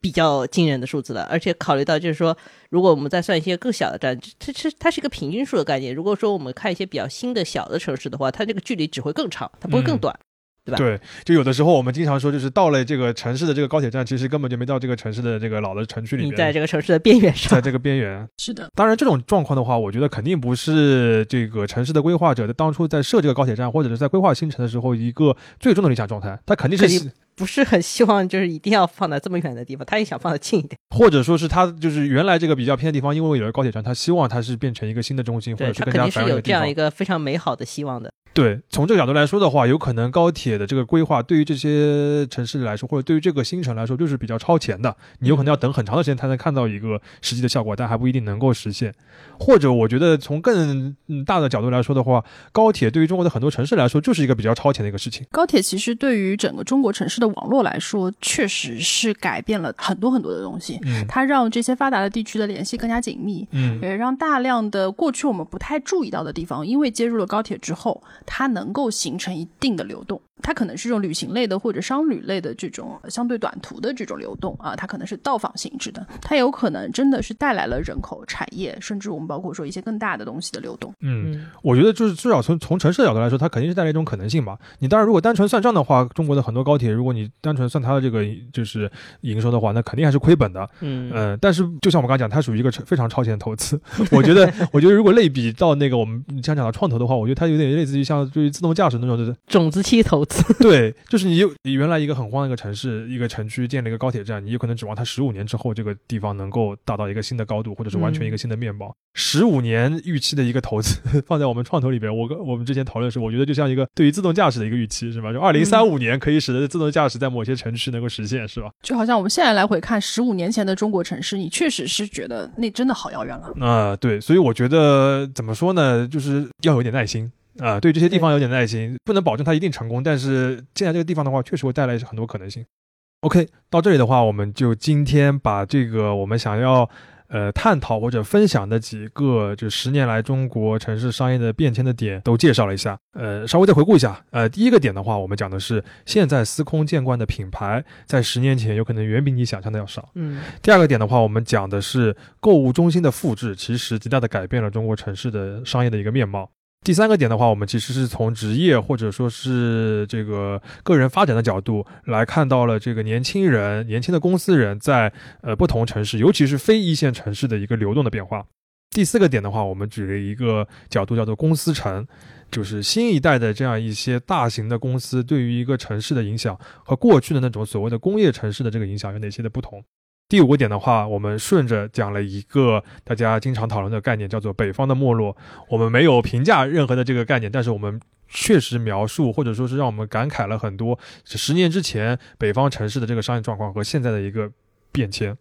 比较惊人的数字了，而且考虑到就是说，如果我们再算一些更小的站，它是它是一个平均数的概念。如果说我们看一些比较新的小的城市的话，它这个距离只会更长，它不会更短。对吧？对，就有的时候我们经常说，就是到了这个城市的这个高铁站，其实根本就没到这个城市的这个老的城区里面。你在这个城市的边缘上，在这个边缘。是的。当然，这种状况的话，我觉得肯定不是这个城市的规划者在当初在设这个高铁站，或者是在规划新城的时候一个最终的理想状态。他肯定是不是很希望，就是一定要放在这么远的地方，他也想放得近一点。或者说是他就是原来这个比较偏的地方，因为有了高铁站，他希望它是变成一个新的中心，或者是更加繁荣的地方。有这样一个非常美好的希望的。对，从这个角度来说的话，有可能高铁的这个规划对于这些城市来说，或者对于这个新城来说，就是比较超前的。你有可能要等很长的时间才能看到一个实际的效果，但还不一定能够实现。或者，我觉得从更大的角度来说的话，高铁对于中国的很多城市来说，就是一个比较超前的一个事情。高铁其实对于整个中国城市的网络来说，确实是改变了很多很多的东西。嗯，它让这些发达的地区的联系更加紧密。嗯，也让大量的过去我们不太注意到的地方，因为接入了高铁之后。它能够形成一定的流动，它可能是这种旅行类的或者商旅类的这种相对短途的这种流动啊，它可能是到访性质的，它有可能真的是带来了人口、产业，甚至我们包括说一些更大的东西的流动。嗯，我觉得就是至少从从城市的角度来说，它肯定是带来一种可能性吧。你当然如果单纯算账的话，中国的很多高铁，如果你单纯算它的这个就是营收的话，那肯定还是亏本的。嗯嗯，但是就像我们刚刚讲，它属于一个非常超前的投资。我觉得，我觉得如果类比到那个我们像讲到创投的话，我觉得它有点类似于。像对于自动驾驶那种的种子期投资，对，就是你你原来一个很荒的一个城市，一个城区建了一个高铁站，你有可能指望它十五年之后这个地方能够达到一个新的高度，或者是完全一个新的面貌。十五年预期的一个投资放在我们创投里边，我跟我们之前讨论时，我觉得就像一个对于自动驾驶的一个预期，是吧？就二零三五年可以使得自动驾驶在某些城市能够实现，是吧？就好像我们现在来回看十五年前的中国城市，你确实是觉得那真的好遥远了。啊，对，所以我觉得怎么说呢，就是要有点耐心。啊，对这些地方有点耐心，不能保证它一定成功，但是建在这个地方的话，确实会带来很多可能性。OK，到这里的话，我们就今天把这个我们想要呃探讨或者分享的几个就十年来中国城市商业的变迁的点都介绍了一下。呃，稍微再回顾一下。呃，第一个点的话，我们讲的是现在司空见惯的品牌，在十年前有可能远比你想象的要少。嗯。第二个点的话，我们讲的是购物中心的复制，其实极大的改变了中国城市的商业的一个面貌。第三个点的话，我们其实是从职业或者说是这个个人发展的角度来看到了这个年轻人、年轻的公司人在呃不同城市，尤其是非一线城市的一个流动的变化。第四个点的话，我们举了一个角度叫做公司城，就是新一代的这样一些大型的公司对于一个城市的影响和过去的那种所谓的工业城市的这个影响有哪些的不同。第五个点的话，我们顺着讲了一个大家经常讨论的概念，叫做北方的没落。我们没有评价任何的这个概念，但是我们确实描述或者说是让我们感慨了很多十年之前北方城市的这个商业状况和现在的一个变迁。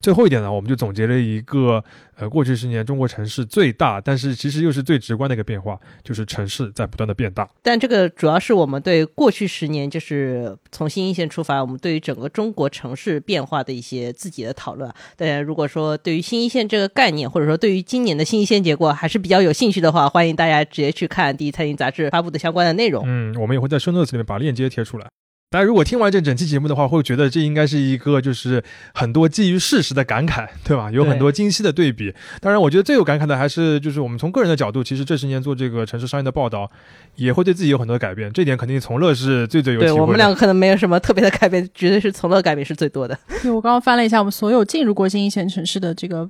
最后一点呢，我们就总结了一个，呃，过去十年中国城市最大，但是其实又是最直观的一个变化，就是城市在不断的变大。但这个主要是我们对过去十年，就是从新一线出发，我们对于整个中国城市变化的一些自己的讨论。大家如果说对于新一线这个概念，或者说对于今年的新一线结果还是比较有兴趣的话，欢迎大家直接去看《第一财经》杂志发布的相关的内容。嗯，我们也会在深度里面把链接贴出来。大家如果听完这整期节目的话，会觉得这应该是一个就是很多基于事实的感慨，对吧？有很多精细的对比。当然，我觉得最有感慨的还是就是我们从个人的角度，其实这十年做这个城市商业的报道，也会对自己有很多改变。这点肯定从乐是最最有体会的。对我们两个可能没有什么特别的改变，绝对是从乐改变是最多的。对我刚刚翻了一下，我们所有进入过新一线城市的这个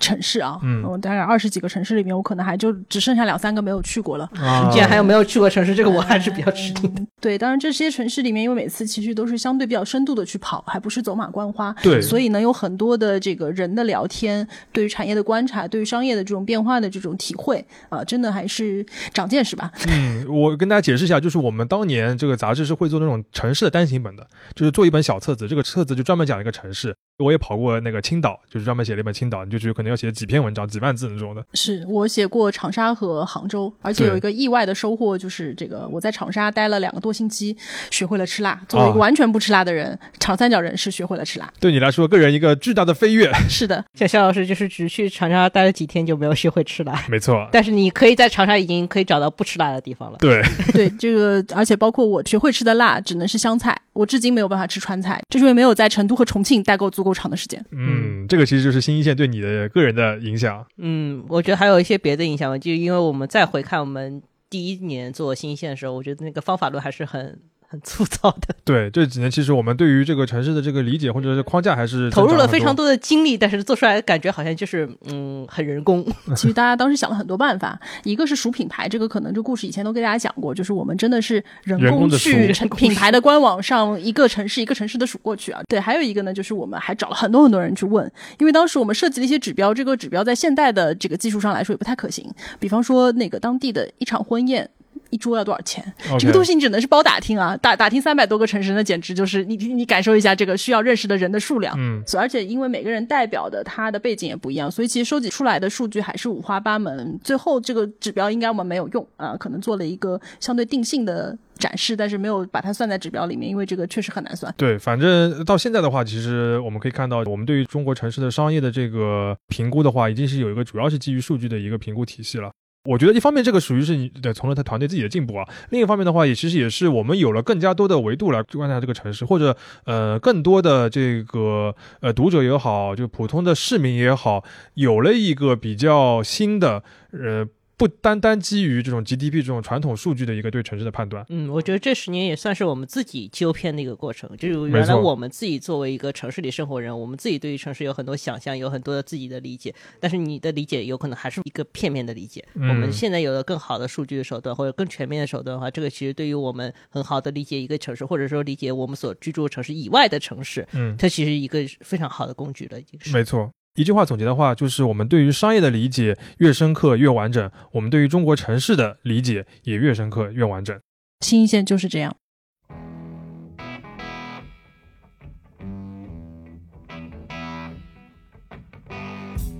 城市啊，嗯我大概二十几个城市里面，我可能还就只剩下两三个没有去过了。啊竟然还有没有去过城市，这个我还是比较吃惊的。对，当然这些城市里面，因为每次其实都是相对比较深度的去跑，还不是走马观花，对所以呢有很多的这个人的聊天，对于产业的观察，对于商业的这种变化的这种体会啊、真的还是长见识吧。嗯，我跟大家解释一下，就是我们当年这个杂志是会做那种城市的单行本的，就是做一本小册子，这个册子就专门讲一个城市。我也跑过那个青岛，就是专门写了一本青岛，你就觉得可能要写几篇文章，几万字那种的。是我写过长沙和杭州，而且有一个意外的收获，就是这个我在长沙待了两个多星期，学会了吃辣。作为一个啊完全不吃辣的人，长三角人是学会了吃辣。对你来说，个人一个巨大的飞跃。是的，像肖老师就是只去长沙待了几天就没有学会吃辣，没错，但是你可以在长沙已经可以找到不吃辣的地方了。对，对这个，而且包括我学会吃的辣，只能是湘菜，我至今没有办法吃川菜，就是因为没有在成都和重庆待够足够长的时间。嗯，这个其实就是新一线对你的个人的影响。嗯，我觉得还有一些别的影响吧，就因为我们再回看我们第一年做新一线的时候，我觉得那个方法论还是很很粗糙的，对，这几年其实我们对于这个城市的这个理解或者是框架还是投入了非常多的精力，但是做出来感觉好像就是嗯很人工。其实大家当时想了很多办法，一个是数品牌，这个可能这故事以前都给大家讲过，就是我们真的是人人工去品牌的官网上一个城市一个城市的数过去啊。对，还有一个呢，就是我们还找了很多很多人去问，因为当时我们设计了一些指标，这个指标在现代的这个技术上来说也不太可行，比方说那个当地的一场婚宴。一桌要多少钱这个东西你只能是包打听啊，打打听三百多个城市，那简直就是你你你感受一下这个需要认识的人的数量。嗯，所以而且因为每个人代表的他的背景也不一样，所以其实收集出来的数据还是五花八门。最后这个指标应该我们没有用啊、可能做了一个相对定性的展示，但是没有把它算在指标里面，因为这个确实很难算。对，反正到现在的话，其实我们可以看到，我们对于中国城市的商业的这个评估的话，已经是有一个主要是基于数据的一个评估体系了。我觉得一方面这个属于是你的从了他团队自己的进步啊，另一方面的话，也其实也是我们有了更加多的维度来观察这个城市，或者呃更多的这个呃读者也好，就普通的市民也好，有了一个比较新的呃不单单基于这种 GDP 这种传统数据的一个对城市的判断。嗯，我觉得这十年也算是我们自己纠偏的一个过程。就是原来我们自己作为一个城市里生活人，我们自己对于城市有很多想象，有很多的自己的理解，但是你的理解有可能还是一个片面的理解。嗯我们现在有了更好的数据的手段，或者更全面的手段的话，这个其实对于我们很好的理解一个城市，或者说理解我们所居住的城市以外的城市，嗯，它其实一个非常好的工具了，已经是。没错。一句话总结的话，就是我们对于商业的理解越深刻越完整，我们对于中国城市的理解也越深刻越完整。新一线就是这样。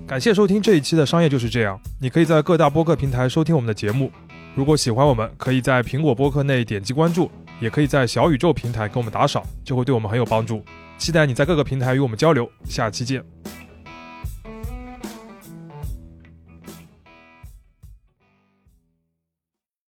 感谢收听这一期的商业就是这样。你可以在各大播客平台收听我们的节目。如果喜欢我们，可以在苹果播客内点击关注，也可以在小宇宙平台给我们打赏，就会对我们很有帮助。期待你在各个平台与我们交流。下期见。